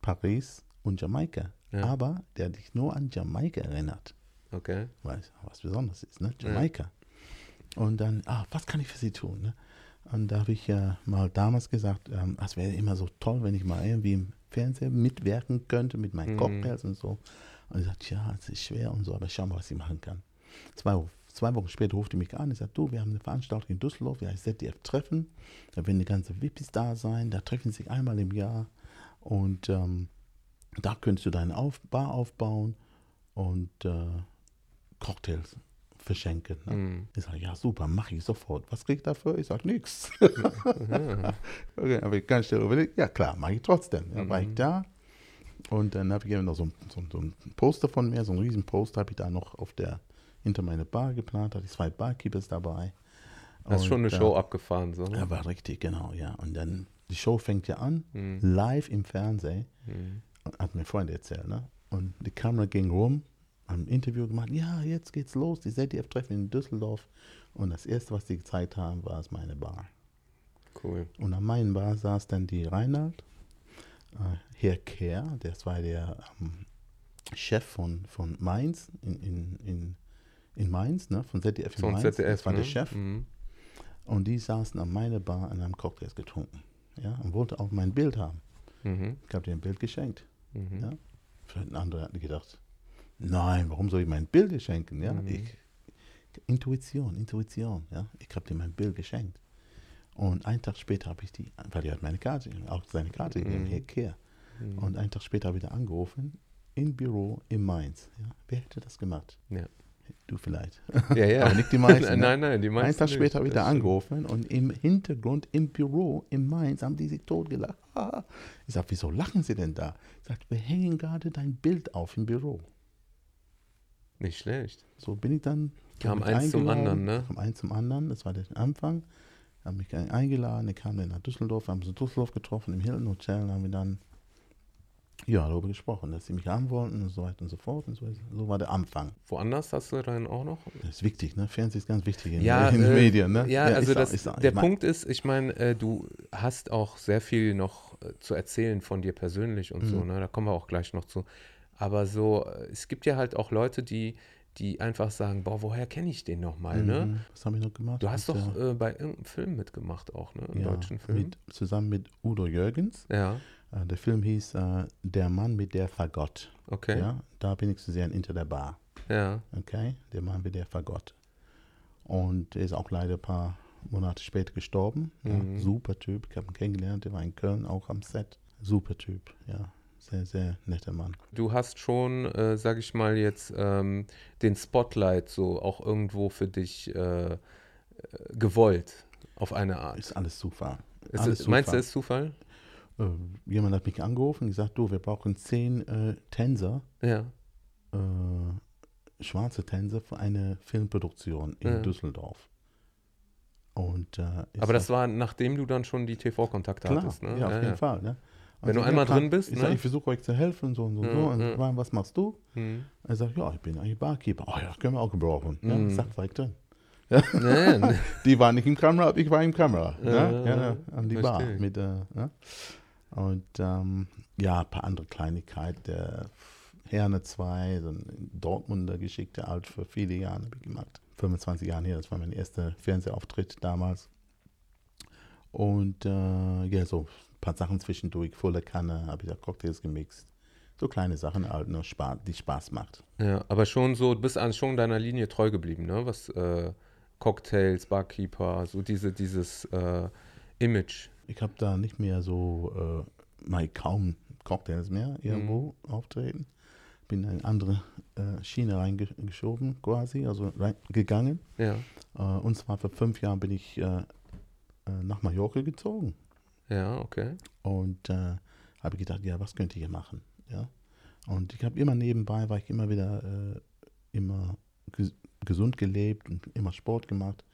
Paris und Jamaika. Ja. Aber der dich nur an Jamaika erinnert. Okay. Weil es was Besonderes ist, ne? Jamaika. Und dann, ah, was kann ich für sie tun? Ne? Und da habe ich ja mal damals gesagt, ähm, es wäre immer so toll, wenn ich mal irgendwie im Fernsehen mitwirken könnte mit meinen Mhm. Cocktails und so. Und ich sagte, ja, es ist schwer und so, aber schau mal, was ich machen kann. Zwei, zwei Wochen später ruft er mich an und sagt, du, wir haben eine Veranstaltung in Düsseldorf, wir heißt ZDF-Treffen. Da werden die ganzen Vippis da sein, da treffen sie sich einmal im Jahr. Und ähm, da könntest du deine auf Bar aufbauen und äh, Cocktails verschenken. Ne? Hm. Ich sage, ja super, mache ich sofort. Was krieg ich dafür? Ich sage, nichts. Ja. Okay, aber ich kann schnell überlegen, ja klar, mache ich trotzdem. Dann war ich Mhm. da und dann habe ich eben noch so, ein- so, so ein Poster von mir, so ein riesen Poster habe ich da noch auf der, hinter meine Bar geplant, hatte ich zwei Barkeepers dabei. Hast Und, schon eine äh, Show abgefahren, so. ne? Ja, war richtig, genau, ja. Und dann, die Show fängt ja an, Hm. live im Fernsehen, Hm. hat mir Freunde erzählt, ne? Und die Kamera ging rum, ein Interview gemacht. Ja, jetzt geht's los, die ZDF-Treffen in Düsseldorf. Und das Erste, was die gezeigt haben, war es meine Bar. Cool. Und an meinem Bar saß dann die Reinhard, äh, Herr Kehr, das war der ähm, Chef von, von Mainz in, in, in, in Mainz, ne, von ZDF in Von Mainz. ZDF, das war ne? der Chef. Mhm. Und die saßen an meiner Bar und haben Cocktails getrunken. Ja, und wollte auch mein Bild haben. Mhm. Ich habe dir ein Bild geschenkt. Mhm. Ja. Vielleicht ein anderer hat gedacht, nein, warum soll ich mein Bild schenken? Ja, Mhm. ich, Intuition, Intuition. Ja, ich habe dir mein Bild geschenkt. Und einen Tag später habe ich die, weil er hat meine Karte, auch seine Karte gegeben, Mhm. Kehr. Mhm. Und einen Tag später habe ich wieder angerufen, im Büro in Mainz. Ja. Wer hätte das gemacht? Ja. Du vielleicht. Ja, ja. Aber nicht die meisten. nein, ne? nein, nein, die meisten. Einen Tag später habe ich da angerufen und im Hintergrund im Büro in Mainz haben die sich totgelacht. Ich sage, wieso lachen sie denn da? Ich sage, wir hängen gerade dein Bild auf im Büro. Nicht schlecht. So bin ich dann. Kam eins zum anderen, ne? Kam eins zum anderen, das war der Anfang. Haben mich eingeladen, ich kam dann nach Düsseldorf, haben uns in Düsseldorf getroffen, im Hilton Hotel, haben wir dann ja, darüber gesprochen, dass sie mich haben wollten und so weiter und so fort. Und so, so war der Anfang. Woanders hast du dann auch noch? Das ist wichtig, ne? Fernsehen ist ganz wichtig in, Ja, in den äh, Medien, ne? Ja, also ich sag- das, ich sag- der mein- Punkt ist, ich meine, äh, du hast auch sehr viel noch äh, zu erzählen von dir persönlich und so, Mhm. ne? Da kommen wir auch gleich noch zu. Aber so, äh, es gibt ja halt auch Leute, die, die einfach sagen, boah, woher kenne ich den nochmal, ne? Mhm. Was habe ich noch gemacht? Du hast Mit, doch äh, äh, bei irgendeinem Film mitgemacht auch, ne? Im ja, deutschen Film. Mit, zusammen mit Udo Jürgens. Ja, Äh, der Film hieß äh, Der Mann mit der Fagott. okay. Ja, da bin ich zu sehen hinter der Bar. Ja, Okay, der Mann mit der Fagott. Und er ist auch leider ein paar Monate später gestorben. Ja, Mhm. Super Typ, ich habe ihn kennengelernt, der war in Köln auch am Set. Super Typ, ja. Sehr, sehr netter Mann. Du hast schon, äh, sag ich mal jetzt, ähm, den Spotlight so auch irgendwo für dich äh, äh, gewollt, auf eine Art. Ist alles Zufall. Ist alles es, meinst du, Zufall. es ist Zufall? Äh, jemand hat mich angerufen und gesagt, du, wir brauchen zehn äh, Tänzer, Ja. äh, schwarze Tänzer für eine Filmproduktion in Ja. Düsseldorf. Und, äh, Aber das war, nachdem du dann schon die TV-Kontakte hattest, ne? ja, auf jeden Fall. Ne? Wenn du ja, einmal klar, drin bist, ich, ne? ich versuche euch zu helfen, so und so und Ja, so. Und ja. ich frage, was machst du? Hm. Er sagt, ja, ich bin eigentlich Barkeeper. Oh ja, können wir auch gebrauchen. Ja, Mhm. ich sag, war ich drin. Ja, ja, Die war nicht im Kamera, ich war im Kamera. Ja, Ja, ja, ja, an die Bar. verstehe. Mit, äh, ja. Und ähm, ja, ein paar andere Kleinigkeiten. Der Herne 2, so ein Dortmunder Geschichte, alt für viele Jahre habe ich gemacht. 25 Jahre her, das war mein erster Fernsehauftritt damals. Und äh, ja, so ein paar Sachen zwischendurch, volle Kanne, habe ich da Cocktails gemixt. So kleine Sachen halt, nur Spaß, die Spaß macht. ja, aber schon so, du bist an schon deiner Linie treu geblieben, ne? Was äh, Cocktails, Barkeeper, so diese, dieses äh, Image. Ich habe da nicht mehr so, äh, mal kaum Cocktails mehr irgendwo auftreten. Bin in eine andere äh, Schiene reingeschoben quasi, also reingegangen. Ja, Äh, und zwar vor fünf Jahren bin ich äh, äh, nach Mallorca gezogen. Ja, okay. Und äh, habe gedacht, ja, was könnte ich hier machen? Ja? Und ich habe immer nebenbei, war ich immer wieder äh, immer ges gesund gelebt und immer Sport gemacht.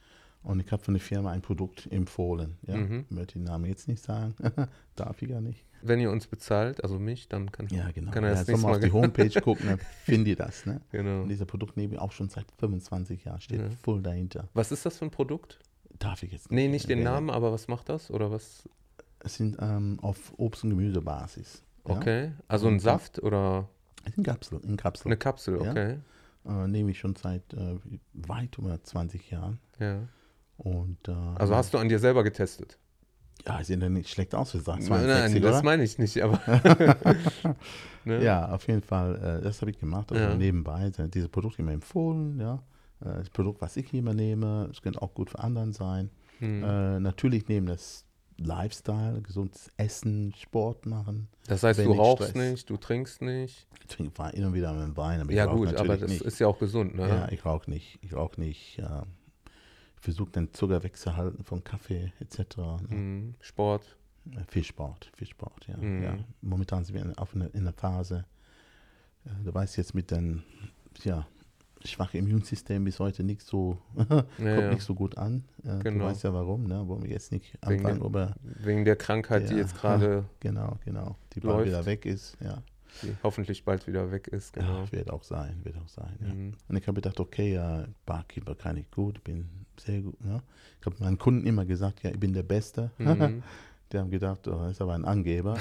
Und ich habe von der Firma ein Produkt empfohlen. Ja? Mhm. Ich möchte den Namen jetzt nicht sagen. Darf ich ja nicht. Wenn ihr uns bezahlt, also mich, dann kann, Ja, genau. kann er ja, das nächste mal auf die ge- Homepage gucken, dann findet ihr das. Ne? Genau. Und dieser Produkt neben mir auch schon seit 25 Jahren steht Ja. voll dahinter. Was ist das für ein Produkt? Darf ich jetzt Nee, nicht den. Namen, aber was macht das? Oder was? Es sind ähm, auf Obst- und Gemüsebasis. Ja? Okay. Also ein Und- Saft oder In Kapsel. In Kapsel. eine Kapsel, Ja. okay. Äh, nehme ich schon seit äh, weit über 20 Jahren. Ja. Und, äh, Also hast du an dir selber getestet? Ja, sehen ja nicht schlecht aus für Sachen. Nein, nein, das meine ich nicht, aber. ne? Ja, auf jeden Fall, äh, das habe ich gemacht. Also Ja. nebenbei sind diese Produkte immer empfohlen. Ja. Äh, das Produkt, was ich immer nehme, es könnte auch gut für anderen sein. Hm. Äh, natürlich neben das Lifestyle, gesundes Essen, Sport machen. Das heißt, du rauchst Stress. nicht, du trinkst nicht. Ich trinke immer wieder einen Wein, aber ich Ja, rauche gut, aber das nicht. ist ja auch gesund, ne? Ja, ich rauche nicht. Ich rauche nicht. Äh, ich versuche den Zucker wegzuhalten von Kaffee etc. Ne? Hm. Sport. Äh, Viel Sport, viel Sport, ja. Mhm. ja. Momentan sind wir in, auf eine, in einer Phase, äh, du weißt jetzt mit dem ja, schwachen Immunsystem bis heute nicht so, kommt Ja, nicht so gut an. Äh, Genau. Du weißt ja warum, ne? wollen wir jetzt nicht Wegen anfangen, der- aber Wegen der Krankheit, die Ja. jetzt gerade. genau, genau, die bald Läuft. wieder weg ist, ja. die hoffentlich bald wieder weg ist. Genau. Ja, wird auch sein, wird auch sein. Ja. Mhm. Und ich habe gedacht, okay, ja, Barkeeper kann ich gut, bin sehr gut. Ne? Ich habe meinen Kunden immer gesagt, ja, ich bin der Beste. Mhm. Die haben gedacht, oh, das ist aber ein Angeber.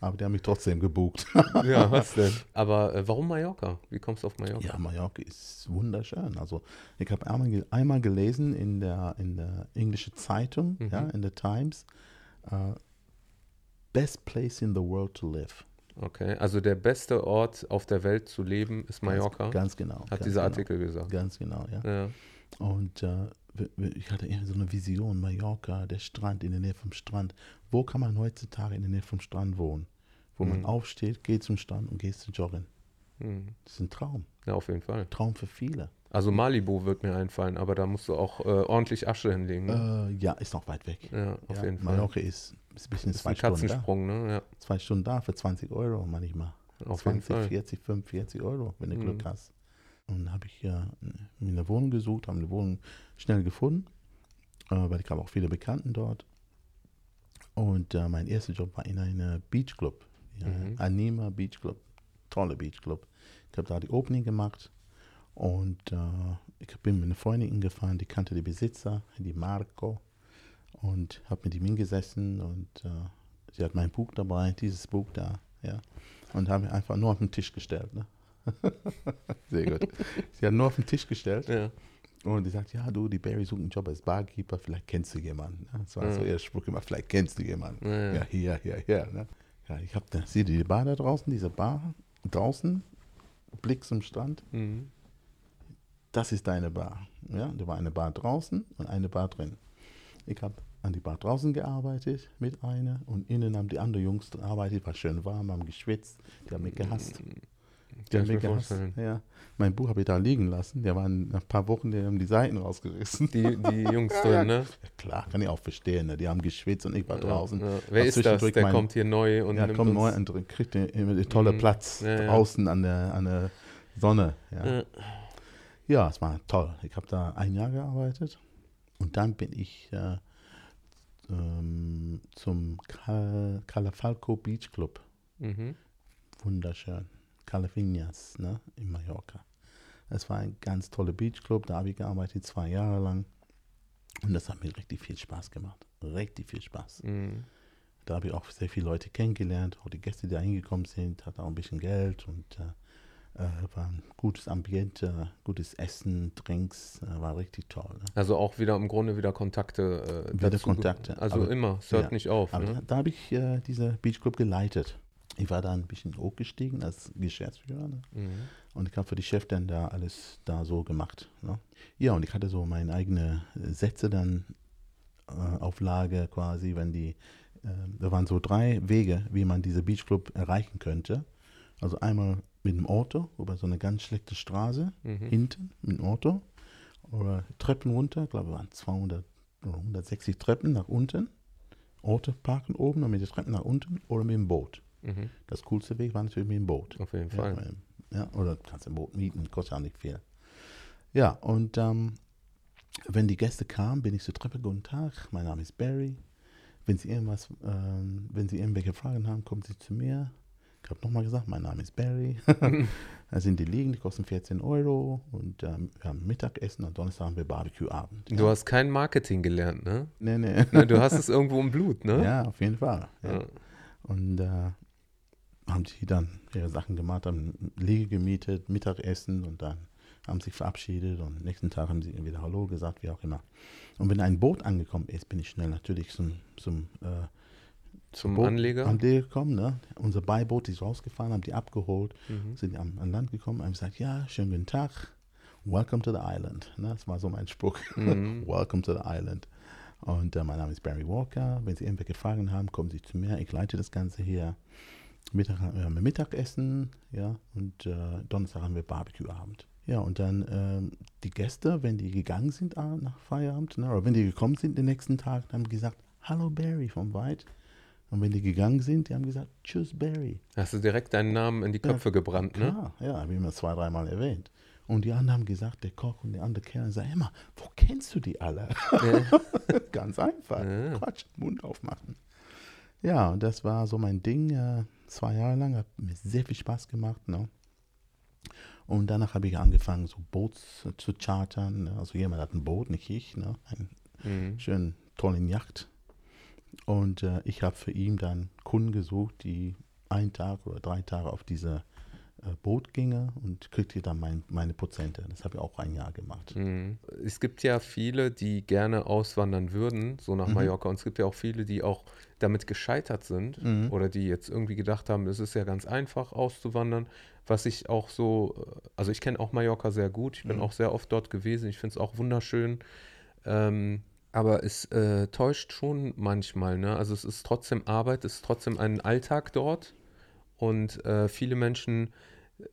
Aber die haben mich trotzdem gebucht. ja, was denn? Aber äh, warum Mallorca? Wie kommst du auf Mallorca? Ja, Mallorca ist wunderschön. Also ich habe einmal, einmal gelesen in der, in der englischen Zeitung, Mhm. ja, in der Times, äh, Best place in the world to live. Okay, also der beste Ort auf der Welt zu leben ist Mallorca, Ganz, ganz genau. hat ganz dieser genau, Artikel gesagt. Ganz genau, ja. Ja. Und äh, ich hatte irgendwie so eine Vision, Mallorca, der Strand, in der Nähe vom Strand. Wo kann man heutzutage in der Nähe vom Strand wohnen? Wo man Mhm. aufsteht, geht zum Strand und geht zu joggen. Hm. Das ist ein Traum. ja, auf jeden Fall. Traum für viele. Also Malibu wird mir einfallen, aber da musst du auch äh, ordentlich Asche hinlegen. Ne? Äh, ja, ist noch weit weg. ja, auf ja, jeden Fall. Mallorca ist, ist ein bisschen ist zwei ein Stunden da. Katzensprung, ne? Ja, Zwei Stunden da für 20 Euro manchmal. auf jeden 20, Fall. 40, 45 Euro, wenn du Mhm. Glück hast. Und dann habe ich ja mir eine Wohnung gesucht, habe eine Wohnung schnell gefunden, äh, weil ich habe auch viele Bekannten dort. Und äh, mein erster Job war in einem Beachclub, ja, Mhm. Anima Beach Club, toller Beachclub. Ich habe da die Opening gemacht und äh, ich bin mit einer Freundin gefahren, die kannte die Besitzer, die Marco, und habe mit ihm hingesessen und äh, sie hat mein Buch dabei, dieses Buch da, ja, und habe einfach nur auf den Tisch gestellt. Ne? Sehr gut. Sie hat nur auf den Tisch gestellt Ja. Und die sagt, ja du, die Barry sucht einen Job als Barkeeper, vielleicht kennst du jemanden. Ne? Das war so Mhm. ihr Spruch immer, vielleicht kennst du jemanden. Ja, ja. Hier, hier, hier. Ne? Ja, ich habe da, sieh die Bar da draußen, diese Bar draußen, Blick zum Strand, Mhm. das ist deine Bar. Ja, da war eine Bar draußen und eine Bar drin. Ich habe an die Bar draußen gearbeitet mit einer und innen haben die anderen Jungs gearbeitet, war schön warm, haben geschwitzt, die haben mich gehasst. Haben ich mir vorstellen. Ja. Mein Buch habe ich da liegen lassen, der war nach ein paar Wochen, die haben die Seiten rausgerissen. Die, die Jungs drin, ne? Ja, klar, kann ich auch verstehen, ne? die haben geschwitzt und ich war draußen. Ja, ja. Wer ist das? Der mein- kommt hier neu und Ja, nimmt komm uns... neu und kriegt den, den tollen Mhm. Platz Ja, ja. draußen an der, an der Sonne. Ja. Ja. Ja, es war toll. Ich habe da ein Jahr gearbeitet und dann bin ich äh, ähm, zum Cal Calafalco Beach Club. Mhm. Wunderschön. Calavinas, ne, in Mallorca. Es war ein ganz toller Beachclub, da habe ich gearbeitet, zwei Jahre lang. Und das hat mir richtig viel Spaß gemacht. Richtig viel Spaß. Mhm. Da habe ich auch sehr viele Leute kennengelernt, auch die Gäste, die da hingekommen sind, hatten auch ein bisschen Geld und äh, äh, war ein gutes Ambiente, gutes Essen, Drinks, äh, war richtig toll. Ne? Also auch wieder im Grunde wieder Kontakte. Äh, Wieder Kontakte, Also aber- immer, es hört ja. nicht auf. Ne? da, da habe ich äh, diese Beachclub geleitet. Ich war da ein bisschen hochgestiegen als Geschäftsführer ne? Mhm. und ich habe für die Chef dann da alles da so gemacht. Ne? Ja, und ich hatte so meine eigenen Sätze dann äh, auf Lager quasi, wenn die, äh, da waren so drei Wege, wie man diese Beachclub erreichen könnte. Also einmal mit dem Auto über so eine ganz schlechte Straße, Mhm. hinten mit dem Auto, oder Treppen runter, ich glaube, waren 200 oder 160 Treppen nach unten. Auto parken oben und mit den Treppen nach unten oder mit dem Boot. Mhm. Das coolste Weg war natürlich mit dem Boot. Auf jeden Ja, Fall. weil- ja, oder du kannst ein Boot mieten, kostet auch nicht viel. Ja, und ähm, wenn die Gäste kamen, bin ich zur Treppe, guten Tag, mein Name ist Barry. Wenn Sie irgendwas, ähm, wenn Sie irgendwelche Fragen haben, kommen Sie zu mir. Ich habe nochmal gesagt, mein Name ist Barry. da sind die liegen, die kosten 14 Euro und ähm, wir haben Mittagessen und Donnerstag haben wir Barbecue-Abend. Du hast kein Marketing gelernt, ne? nee, nee. Ne, Du hast es irgendwo im Blut, ne? Ja, auf jeden Fall. Ja. Ja. Und äh, haben die dann ihre Sachen gemacht, haben Liege gemietet, Mittagessen und dann haben sich verabschiedet und am nächsten Tag haben sie wieder Hallo gesagt, wie auch immer. Und wenn ein Boot angekommen ist, bin ich schnell natürlich zum, zum, äh, Zum Boot- Anleger. Anleger gekommen. Ne? Unser Beiboot ist rausgefahren, haben die abgeholt, Mhm. sind am, an Land gekommen, haben gesagt, ja, schönen guten Tag, welcome to the island. Ne? Das war so mein Spruch, Mhm. welcome to the island. Und äh, mein Name ist Barry Walker. Wenn Sie irgendwelche Fragen haben, kommen Sie zu mir. Ich leite das Ganze hier. Mittag haben wir Mittagessen, ja, und äh, Donnerstag haben wir Barbecue-Abend. Ja, und dann ähm, die Gäste, wenn die gegangen sind ah, nach Feierabend, ne, oder wenn die gekommen sind den nächsten Tag, haben die gesagt, Hallo Barry vom Weit. Und wenn die gegangen sind, die haben gesagt, Tschüss Barry. Hast du direkt deinen Namen in die Köpfe gebrannt, ne? Klar, ja, habe ich mir zwei, dreimal erwähnt. Und die anderen haben gesagt, der Koch und der andere Kerl sagen, immer, wo kennst du die alle? Ja. Ganz einfach. Ja. Quatsch, Mund aufmachen. Ja, und das war so mein Ding. Äh, zwei Jahre lang, hat mir sehr viel Spaß gemacht. Ne? Und danach habe ich angefangen, so Boots zu chartern. Ne? Also jemand hat ein Boot, nicht ich, ne? einen Mhm. schönen, tollen Yacht. Und äh, ich habe für ihn dann Kunden gesucht, die einen Tag oder drei Tage auf dieser Boot gingen und kriegte dann mein, meine Prozente. Das habe ich auch ein Jahr gemacht. Mhm. Es gibt ja viele, die gerne auswandern würden, so nach Mhm. Mallorca. Und es gibt ja auch viele, die auch damit gescheitert sind Mhm. oder die jetzt irgendwie gedacht haben, es ist ja ganz einfach auszuwandern. Was ich auch so, äh, also ich kenne auch Mallorca sehr gut. Ich bin Mhm. auch sehr oft dort gewesen. Ich finde es auch wunderschön. Ähm, aber es äh, täuscht schon manchmal. Ne? Also es ist trotzdem Arbeit, es ist trotzdem ein Alltag dort. Und äh, viele Menschen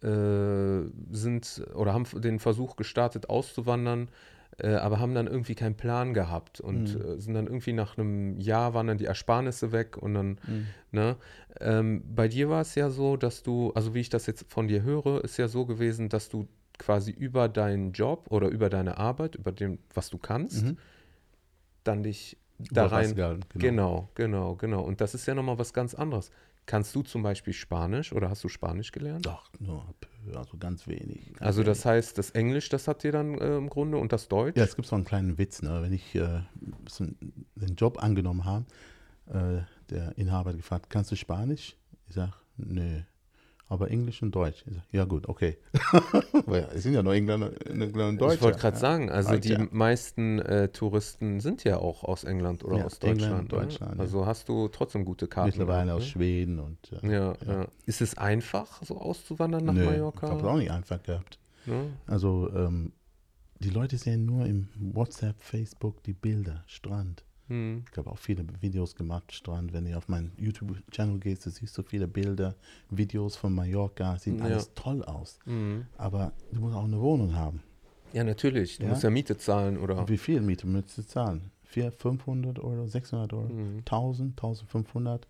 äh, sind oder haben den Versuch gestartet, auszuwandern, äh, aber haben dann irgendwie keinen Plan gehabt und Mhm. äh, sind dann irgendwie nach einem Jahr waren dann die Ersparnisse weg und dann, Mhm. ne? Ähm, bei dir war es ja so, dass du, also wie ich das jetzt von dir höre, ist ja so gewesen, dass du quasi über deinen Job oder über deine Arbeit, über dem, was du kannst, Mhm. dann dich da rein. gehalten, Genau, genau, genau. Und das ist ja nochmal was ganz anderes. Kannst du zum Beispiel Spanisch oder hast du Spanisch gelernt? Doch, nur, also ganz wenig. Ganz Also wenig. das heißt, das Englisch, das hat dir dann äh, im Grunde und das Deutsch? Ja, es gibt so einen kleinen Witz, ne? wenn ich äh, den Job angenommen habe, äh, der Inhaber hat gefragt, kannst du Spanisch? Ich sage, nö, aber Englisch und Deutsch. Ja gut, okay. Ja, es sind ja nur Engländer, Engländer und Deutsche. ich wollte gerade ja. sagen, also Reicht die ja. meisten äh, Touristen sind ja auch aus England oder Ja, aus Deutschland. ne? Deutschland, ja. Also hast du trotzdem gute Karten. Mittlerweile gehabt, aus Schweden und äh, ne? ja, ja. ja. Ist es einfach, so auszuwandern nach nö, Mallorca? Ich habe es auch nicht einfach gehabt. Ne? Also ähm, die Leute sehen nur im WhatsApp, Facebook die Bilder, Strand. Hm. Ich habe auch viele Videos gemacht, Strand. Wenn du auf meinen YouTube-Channel gehst, du siehst so viele Bilder, Videos von Mallorca, sieht Ja. alles toll aus. Hm. Aber du musst auch eine Wohnung haben. Ja, natürlich. Du Ja? musst ja Miete zahlen oder. Und wie viel Miete müsstest du zahlen? 400, 500 Euro, 600 Euro, Hm. 1000, 1500.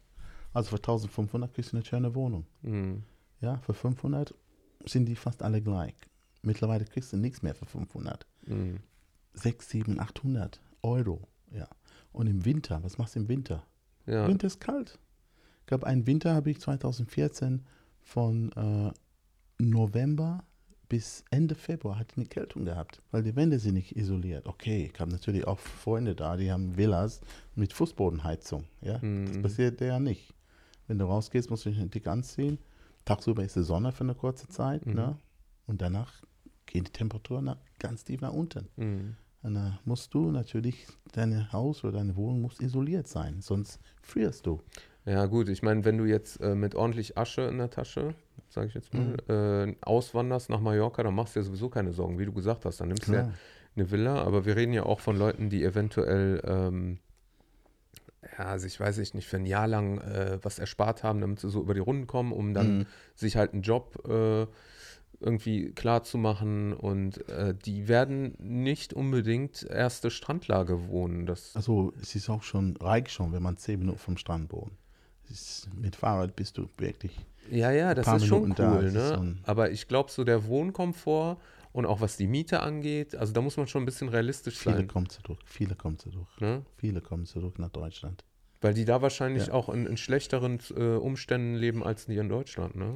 Also für 1500 kriegst du eine schöne Wohnung. Hm. Ja, für 500 sind die fast alle gleich. Mittlerweile kriegst du nichts mehr für 500. Hm. 6, 7, 800 Euro. Ja. Und im Winter, was machst du im Winter? Ja. Winter ist kalt. Ich glaube, einen Winter habe ich 2014 von äh, November bis Ende Februar hatte eine Kältung gehabt, weil die Wände sind nicht isoliert. Okay, ich habe natürlich auch Freunde da, die haben Villas mit Fußbodenheizung. Ja, das Mhm. passiert ja nicht. Wenn du rausgehst, musst du dich dick anziehen. Tagsüber ist die Sonne für eine kurze Zeit, Mhm. ne? Und danach geht die Temperatur nach, ganz tief nach unten. Hm. Und da musst du natürlich, dein Haus oder deine Wohnung muss isoliert sein, sonst frierst du. Ja, gut, ich meine, wenn du jetzt äh, mit ordentlich Asche in der Tasche, sage ich jetzt mal, äh, auswanderst nach Mallorca, dann machst du ja sowieso keine Sorgen, wie du gesagt hast. Dann nimmst du ja eine Villa, aber wir reden ja auch von Leuten, die eventuell, ähm, ja, also ich weiß nicht, für ein Jahr lang äh, was erspart haben, damit sie so über die Runden kommen, um dann Mhm. sich halt einen Job äh, irgendwie klar zu machen und äh, die werden nicht unbedingt erste Strandlage wohnen. Das, Also es ist auch schon, reicht schon, wenn man zehn Minuten vom Strand wohnt. Ist, mit Fahrrad bist du wirklich. Ja, ja, das paar ist schon Minuten da, cool, ist ne? Aber ich glaube, so der Wohnkomfort und auch was die Miete angeht, also da muss man schon ein bisschen realistisch Viele sein, kommen zurück, viele kommen zurück. ne? Viele kommen zurück nach Deutschland. Weil die da wahrscheinlich Ja. auch in, in schlechteren äh, Umständen leben als die in Deutschland, ne?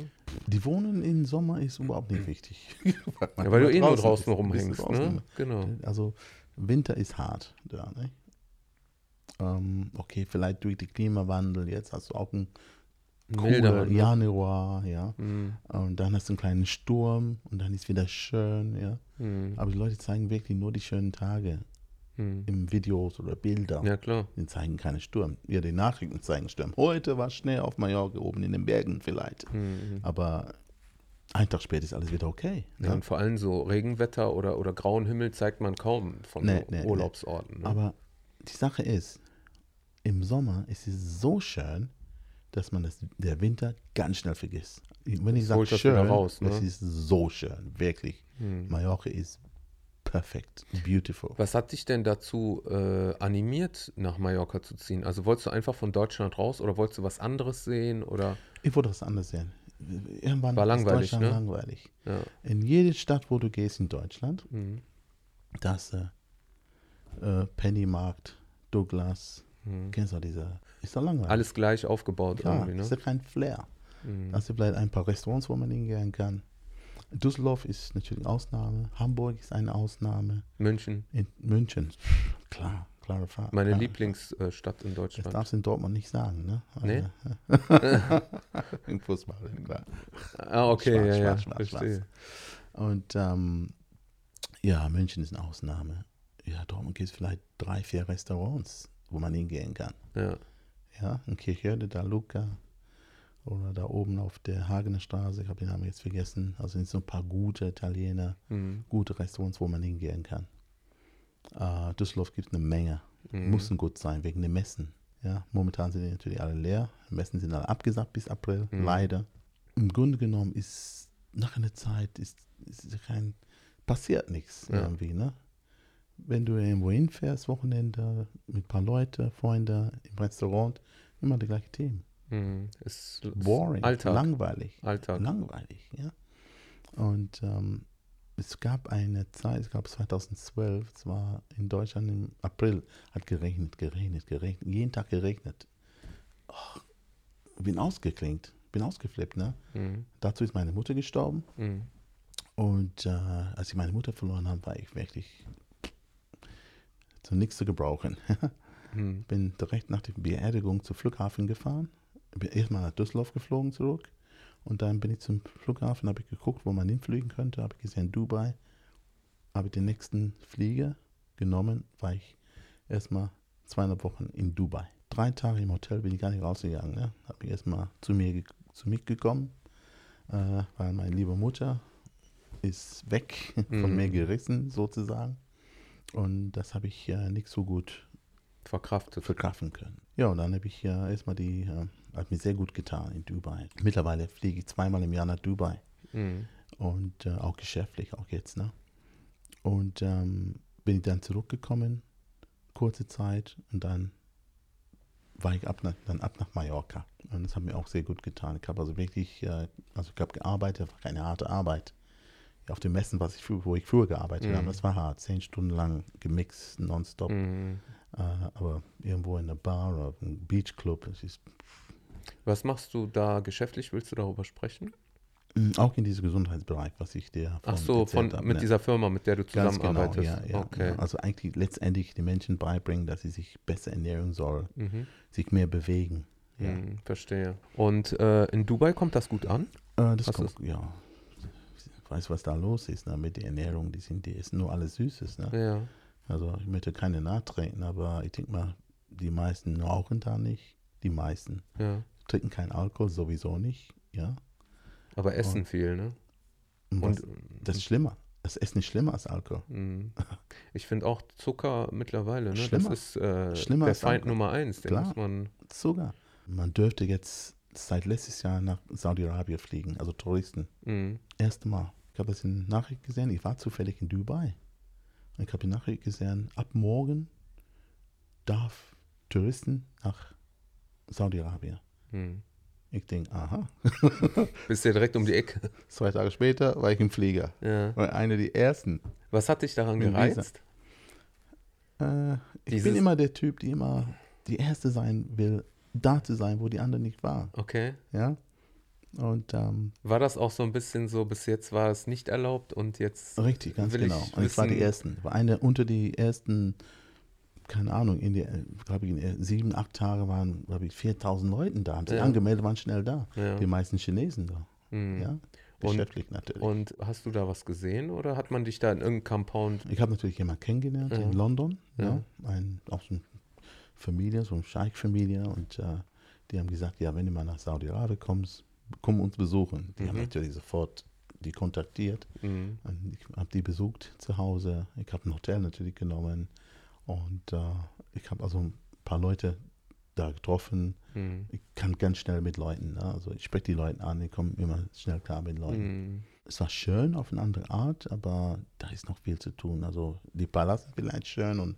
Die Wohnen im Sommer ist überhaupt nicht wichtig. weil, Ja, weil du eh nur draußen rumhängst, draußen. ne? Genau. Also Winter ist hart da, ne? Ähm, okay, vielleicht durch den Klimawandel, jetzt hast du auch einen Milder, ne? Januar, ja. Hm, Und dann hast du einen kleinen Sturm und dann ist wieder schön, ja. hm, Aber die Leute zeigen wirklich nur die schönen Tage hm. im Videos oder Bilder. Ja, klar. Die zeigen keine Sturm. Ja, die Nachrichten zeigen Sturm. Heute war Schnee auf Mallorca oben in den Bergen vielleicht. Hm. Aber ein Tag später ist alles wieder okay. Ja, ne? und vor allem so Regenwetter oder, oder grauen Himmel zeigt man kaum von Nee, nee, nee. Urlaubsorten. Ne? Aber die Sache ist, im Sommer ist es so schön, dass man das, der Winter ganz schnell vergisst. Wenn ich sage schön, raus, ne? es ist so schön, wirklich. Hm. Mallorca ist perfekt, beautiful. Was hat dich denn dazu äh, animiert, nach Mallorca zu ziehen? Also wolltest du einfach von Deutschland raus oder wolltest du was anderes sehen? Oder Ich wollte das anders sehen. Irgendwann War langweilig, ist Deutschland ne? langweilig. ja. In jede Stadt, wo du gehst in Deutschland, Hm. das äh, äh, Pennymarkt, Douglas, Hm. kennst du diese, ist doch langweilig. Alles gleich aufgebaut ja, irgendwie, ist ne? ja kein Flair. Mhm. Also vielleicht ein paar Restaurants, wo man hingehen kann. Düsseldorf ist natürlich eine Ausnahme. Hamburg ist eine Ausnahme. München, In München, klar, klare Frage. meine klar. Lieblingsstadt in Das Deutschland. darfst du in Dortmund nicht sagen, ne? Nee? Also, Im Fußball, klar. Ah, okay, Schwarz, ja, ja, schwarz, schwarz, verstehe. Und ähm, ja, München ist eine Ausnahme. Ja, Dortmund gibt es vielleicht drei, vier Restaurants, wo man hingehen kann. Ja. Ja, in Kirchhörde, da Luca. Oder da oben auf der Hagener Straße, ich habe den Namen jetzt vergessen. Also sind so ein paar gute Italiener, Mhm. gute Restaurants, wo man hingehen kann. Äh, Düsseldorf gibt es eine Menge. Mhm. Müssen gut sein, wegen der Messen. Ja, momentan sind die natürlich alle leer. Messen sind alle abgesagt bis April, Mhm. leider. Im Grunde genommen ist nach einer Zeit ist, ist kein, passiert nichts Ja. irgendwie, ne? Wenn du irgendwo hinfährst, Wochenende, mit ein paar Leuten, Freunde im Restaurant, immer die gleichen Themen. Mhm. Ist, ist Boring, Alltag. langweilig. Alltag. Langweilig, ja. Und ähm, es gab eine Zeit, ich glaube 2012, es war in Deutschland im April, hat geregnet, geregnet, geregnet, jeden Tag geregnet. Oh, bin ausgeklingt, bin ausgeflippt, ne? Mhm. Dazu ist meine Mutter gestorben Mhm. und äh, als ich meine Mutter verloren habe, war ich wirklich zu nichts zu gebrauchen. Mhm. bin direkt nach der Beerdigung zum Flughafen gefahren. Bin erstmal nach Düsseldorf geflogen zurück. Und dann bin ich zum Flughafen, habe ich geguckt, wo man hinfliegen könnte. Habe ich gesehen, Dubai. Habe den nächsten Flieger genommen, war ich erstmal zweieinhalb Wochen in Dubai. Drei Tage im Hotel bin ich gar nicht rausgegangen. Ne? Habe ich erstmal zu mir zu mir gekommen, äh, weil meine liebe Mutter ist weg, von Mhm. mir gerissen sozusagen. Und das habe ich äh, nicht so gut Verkraftet. verkraften können. Ja, und dann habe ich ja erstmal die, äh, hat mir sehr gut getan in Dubai. Mittlerweile fliege ich zweimal im Jahr nach Dubai Mhm. und äh, auch geschäftlich, auch jetzt, ne? Und ähm, bin ich dann zurückgekommen, kurze Zeit, und dann war ich ab nach, dann ab nach Mallorca. Und das hat mir auch sehr gut getan. Ich habe also wirklich, äh, also ich habe gearbeitet, war keine harte Arbeit. Auf den Messen, was ich, wo ich früher gearbeitet Mhm. habe, das war hart. Zehn Stunden lang gemixt, nonstop. Mhm. Äh, aber irgendwo in einer Bar oder im Beachclub, es ist Was machst du da geschäftlich? Willst du darüber sprechen? mm, auch in diesem Gesundheitsbereich, was ich dir Ach so, von, hab, mit ne? dieser Firma, mit der du Ganz zusammenarbeitest. Genau, ja, ja, okay. ja. Also eigentlich letztendlich die Menschen beibringen, dass sie sich besser ernähren sollen, Mhm. sich mehr bewegen. Ja. Mhm, verstehe. Und äh, in Dubai kommt das gut an? Äh, das Was kommt, ja. Ich weiß, was da los ist ne, mit der Ernährung. Die sind, die essen nur alles Süßes. Ne? Ja. Also ich möchte keine nachtreten, aber ich denke mal, die meisten rauchen da nicht. Die meisten ja. trinken keinen Alkohol, sowieso nicht. Ja. Aber essen viel, ne? Und, was, Und das ist schlimmer. Das Essen ist schlimmer als Alkohol. Mhm. Ich finde auch Zucker mittlerweile, ne? Schlimmer. Das ist äh, Schlimmer der als Feind Alkohol. Nummer eins. Den Klar. muss man. Sogar. Man dürfte jetzt seit letztes Jahr nach Saudi-Arabien fliegen, also Touristen. Mhm. Erste Mal. Ich habe das in Nachricht gesehen. Ich war zufällig in Dubai. Ich habe die Nachricht gesehen, ab morgen darf Touristen nach Saudi-Arabien. Mhm. Ich denke, aha. Bist ja direkt um die Ecke. Zwei Tage später war ich im Flieger. Ja. War einer der ersten. Was hat dich daran gereizt? Äh, ich Dieses- bin immer der Typ, die immer die Erste sein will, da zu sein, wo die anderen nicht waren. Okay. Ja. Und ähm, War das auch so ein bisschen so, bis jetzt war es nicht erlaubt und jetzt richtig, ganz will ich genau. Und ich war die Ersten. War eine unter die ersten, keine Ahnung, in die, glaube ich, in sieben, acht Tage waren, glaube ich, 4000 Leuten da. Haben sich Ja. angemeldet, waren schnell da. Ja. Die meisten Chinesen da. Mhm. Ja. Beschäftigt natürlich. Und hast du da was gesehen oder hat man dich da in irgendeinem Compound? Ich habe natürlich jemanden kennengelernt Ja. in London, Ja. ja. Ein, auch so eine Familie, so eine Scheich-Familie und äh, die haben gesagt, ja, wenn du mal nach Saudi-Arabien kommst, komm uns besuchen. Die haben Mhm. natürlich sofort die kontaktiert Mhm. und ich habe die besucht zu Hause. Ich habe ein Hotel natürlich genommen und äh, ich habe also ein paar Leute da getroffen. Mhm. Ich kann ganz schnell mit Leuten, ne? also ich spreche die Leute an, ich komme immer schnell klar mit Leuten Mhm. es war schön auf eine andere Art, aber da ist noch viel zu tun. Also die Palas sind vielleicht schön und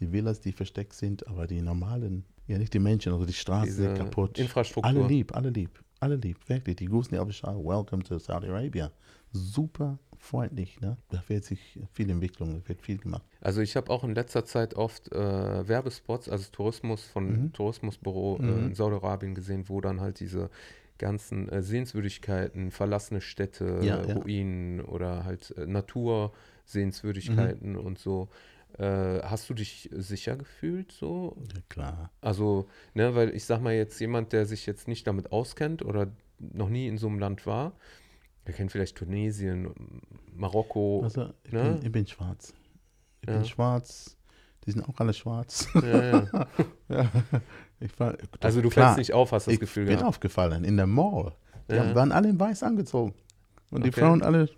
die Villas, die versteckt sind, aber die normalen, ja nicht die Menschen, also die Straßen Diese sind kaputt. Infrastruktur. Alle lieb, alle lieb, alle lieb, wirklich. Die grüßen die Straße, welcome to Saudi Arabia. Super freundlich, ne? Da wird sich viel Entwicklung, da wird viel gemacht. Also ich habe auch in letzter Zeit oft äh, Werbespots, also Tourismus von Mhm. Tourismusbüro äh, Mhm. in Saudi-Arabien gesehen, wo dann halt diese ganzen äh, Sehenswürdigkeiten, verlassene Städte, Ja, ja. Ruinen oder halt äh, Natursehenswürdigkeiten Mhm. und so. Äh, hast du dich sicher gefühlt so? Ja, klar. Also, ne, weil ich sag mal jetzt jemand, der sich jetzt nicht damit auskennt oder noch nie in so einem Land war, der kennt vielleicht Tunesien, Marokko. Also, ich, ne? bin, ich bin schwarz. Ich Ja. bin schwarz. Die sind auch alle schwarz. Ja, ja. ich war, Also du klar, fällst nicht auf, hast das ich Gefühl bin gehabt. aufgefallen in der Mall. Die waren alle in weiß angezogen. Und die Okay. Frauen alle,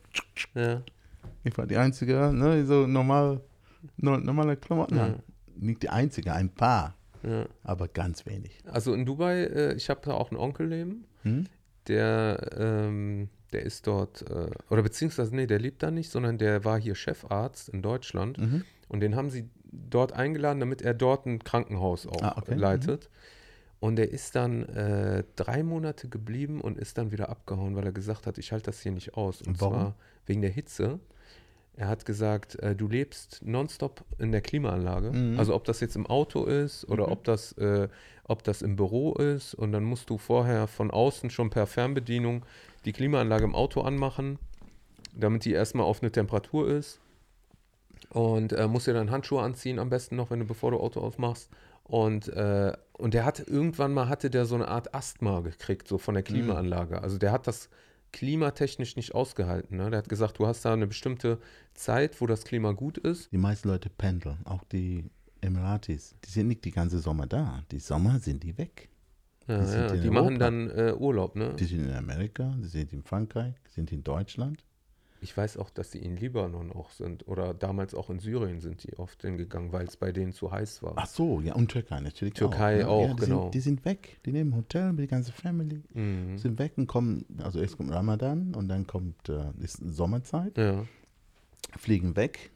ich war die Einzige, ne, so normal, no, normale Klamotten. Ja. an. Nicht die Einzige, ein paar, ja. aber ganz wenig. Also in Dubai, äh, ich habe da auch einen Onkel leben, Hm? der, ähm, der ist dort, äh, oder beziehungsweise, nee, der lebt da nicht, sondern der war hier Chefarzt in Deutschland Mhm. und den haben sie dort eingeladen, damit er dort ein Krankenhaus auch Ah, okay. leitet. Und der ist dann äh, drei Monate geblieben und ist dann wieder abgehauen, weil er gesagt hat, ich halte das hier nicht aus. Und Warum? zwar wegen der Hitze. Er hat gesagt, äh, du lebst nonstop in der Klimaanlage. Mhm. Also ob das jetzt im Auto ist oder Mhm. ob, das, äh, ob das im Büro ist. Und dann musst du vorher von außen schon per Fernbedienung die Klimaanlage im Auto anmachen, damit die erstmal auf eine Temperatur ist. Und äh, musst dir dann Handschuhe anziehen, am besten noch, wenn du bevor du Auto aufmachst. Und, äh, und der hat irgendwann mal hatte der so eine Art Asthma gekriegt, so von der Klimaanlage. Also der hat das klimatechnisch nicht ausgehalten. Ne? Der hat gesagt, du hast da eine bestimmte Zeit, wo das Klima gut ist. Die meisten Leute pendeln, auch die Emiratis. Die sind nicht die ganze Sommer da. Die Sommer sind die weg. Ja, Die ja, die machen dann äh, Urlaub, ne? Die sind in Amerika, die sind in Frankreich, sind in Deutschland. Ich weiß auch, dass die in Libanon auch sind oder damals auch in Syrien sind die oft hingegangen, weil es bei denen zu heiß war. Ach so, ja, und Türkei natürlich Türkei auch. auch, ja, die genau. Sind, die sind weg. Die nehmen Hotel mit der ganzen Family. Mhm. Sind weg und kommen, also erst kommt Ramadan und dann kommt äh, ist Sommerzeit, Ja, fliegen weg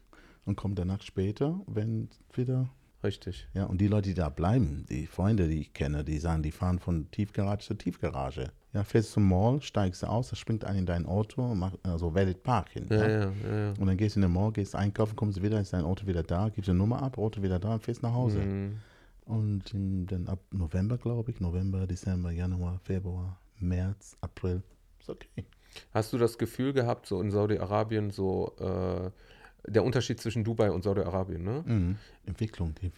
und kommen danach später, wenn wieder, richtig. ja, und die Leute, die da bleiben, die Freunde, die ich kenne, die sagen, die fahren von Tiefgarage zu Tiefgarage. Ja, fährst zum Mall, steigst aus, da springt einer in dein Auto, macht, also Valid Park hin. Ja, ja. ja, ja. ja. Und dann gehst du in den Mall, gehst einkaufen, kommst wieder, ist dein Auto wieder da, gibst eine Nummer ab, Auto wieder da und fährst nach Hause. Mhm. Und ähm, dann ab November, glaube ich, November, Dezember, Januar, Februar, März, April, ist okay. Hast du das Gefühl gehabt, so in Saudi-Arabien, so äh, der Unterschied zwischen Dubai und Saudi-Arabien, ne? Mhm. Entwicklung, die,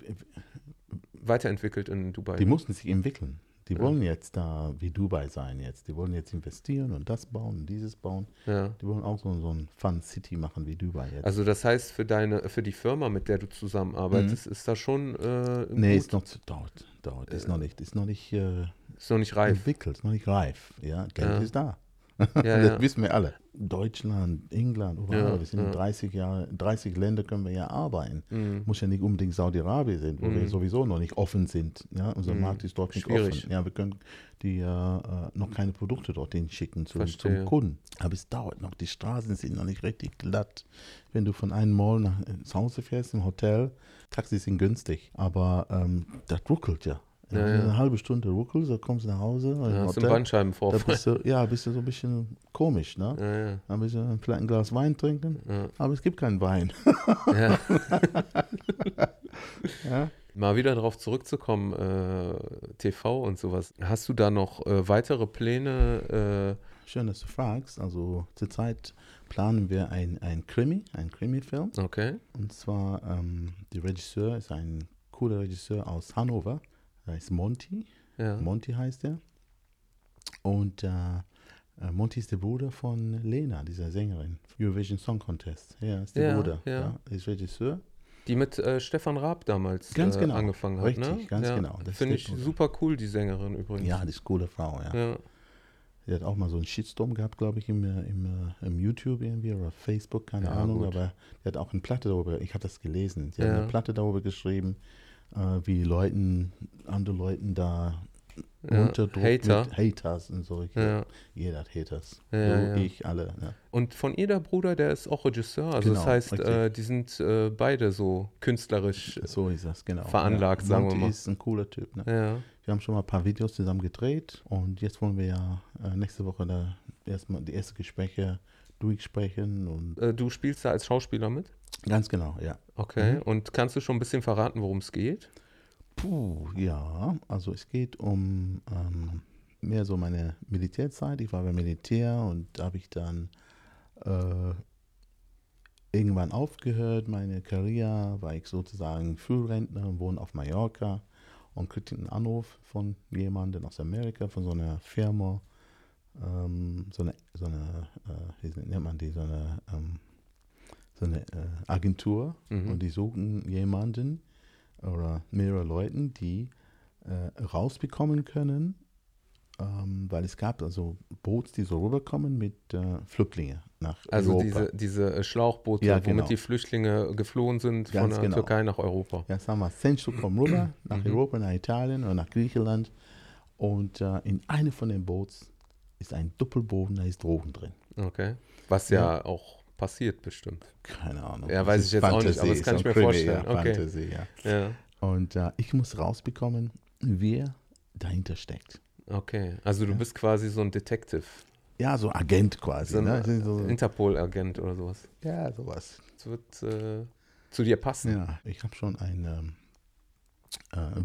Weiterentwickelt in Dubai. die mussten sich entwickeln. Die Ja. wollen jetzt da wie Dubai sein jetzt. Die wollen jetzt investieren und das bauen und dieses bauen. ja. Die wollen auch so, so ein Fun City machen wie Dubai jetzt. Also das heißt, für deine, für die Firma, mit der du zusammenarbeitest, ist da schon äh, Mhm. nee, ist noch zu dauert, dauert. Ist noch nicht, ist noch nicht äh, ist noch nicht reif. entwickelt, ist noch nicht reif. Ja, Geld Ja. ist da. Ja, das ja. wissen wir alle. Deutschland, England, überall. Ja, wir sind in ja. 30 Jahre, 30 Länder können wir ja arbeiten. Mhm. Muss ja nicht unbedingt Saudi-Arabien sein, wo wir Mhm. sowieso noch nicht offen sind. Ja, unser Mhm. Markt ist dort nicht Schwierig. offen. Ja, wir können die äh, äh, noch keine Produkte dorthin schicken zum, zum Kunden. Aber es dauert noch. Die Straßen sind noch nicht richtig glatt. Wenn du von einem Mall nach ins Hause fährst, im Hotel, Taxis sind günstig, aber ähm, das ruckelt ja. Ja, Ja. Eine halbe Stunde ruckelt, so kommst du nach Hause, Ja, hast du einen Hotel, da Bandscheibenvorfall. bist du, ja, bist du so ein bisschen komisch, ne? Ja, ja, Dann bist du vielleicht ein Glas Wein trinken, aber es gibt keinen Wein. ja. Mal wieder darauf zurückzukommen, äh, TV und sowas. Hast du da noch äh, weitere Pläne? Schön, dass du fragst. Also zurzeit planen wir ein, ein Krimi, ein Krimi-Film. Äh, okay. Und zwar, ähm, der Regisseur ist ein cooler Regisseur aus Hannover. Er ist Monty. Ja. Monty heißt er. Und äh, äh, Monty ist der Bruder von Lena, dieser Sängerin. Eurovision Song Contest. Er ist der Ja, Bruder. ja. Er ist Regisseur. Die mit äh, Stefan Raab damals Ganz äh, genau. angefangen hat, Richtig, ne? ganz ja. genau. Finde ich super cool, die Sängerin übrigens. Ja, die ist eine coole Frau, ja. ja. Sie hat auch mal so einen Shitstorm gehabt, glaube ich, im, äh, im, äh, im YouTube irgendwie oder Facebook, keine Ja, Ahnung, gut. aber die hat auch eine Platte darüber, ich habe das gelesen, sie hat Ja. eine Platte darüber geschrieben, äh, wie Leuten, andere Leuten da Ja, Unterdruck Hater. mit Haters und so. Ja. Jeder hat Haters. Ja, du, ja. ich, alle. Und von ihr der Bruder, der ist auch Regisseur. Also das Genau, heißt, richtig. äh, die sind äh, beide so künstlerisch. So ist das, genau. Veranlagt, sagen wir mal. ist ein cooler Typ. Ne? Wir haben schon mal ein paar Videos zusammen gedreht und jetzt wollen wir ja äh, nächste Woche da erstmal die ersten Gespräche durchsprechen und Äh, du spielst da als Schauspieler mit? ganz genau, ja. Okay. Mhm. Und kannst du schon ein bisschen verraten, worum es geht? Puh, ja, also es geht um ähm, mehr so meine Militärzeit. Ich war beim Militär und da habe ich dann äh, irgendwann aufgehört. Meine Karriere war ich sozusagen Frührentner und wohne auf Mallorca und kriegte einen Anruf von jemandem aus Amerika, von so einer Firma, ähm, so eine, so eine äh, wie nennt man die, so eine, ähm, so eine äh, Agentur Mhm. und die suchen jemanden oder mehrere Leute, die äh, rausbekommen können, ähm, weil es gab also Boots, die so rüberkommen mit äh, Flüchtlingen nach Also Europa. diese, diese äh, Schlauchboote, Ja, womit genau. die Flüchtlinge geflohen sind von Ganz der genau. Türkei nach Europa. Ja, sagen wir, Sensu kommen rüber nach Mhm. Europa, nach Italien oder nach Griechenland. Und äh, in einem von den Boots ist ein Doppelboden, da ist Drogen drin. Okay. Was ja, auch passiert bestimmt. Keine Ahnung. Ja, weiß ich jetzt auch nicht, aber das Fantasie, kann ich mir Krimi, vorstellen. Ja, Okay. Fantasie, ja. Ja. Und äh, ich muss rausbekommen, wer dahinter steckt. Okay. Also du Ja. bist quasi so ein Detective. Ja, so Agent quasi. So ein ne? So, Interpol-Agent oder sowas. ja, sowas. Das wird äh, zu dir passen. Ja, ich habe schon einen ähm, äh,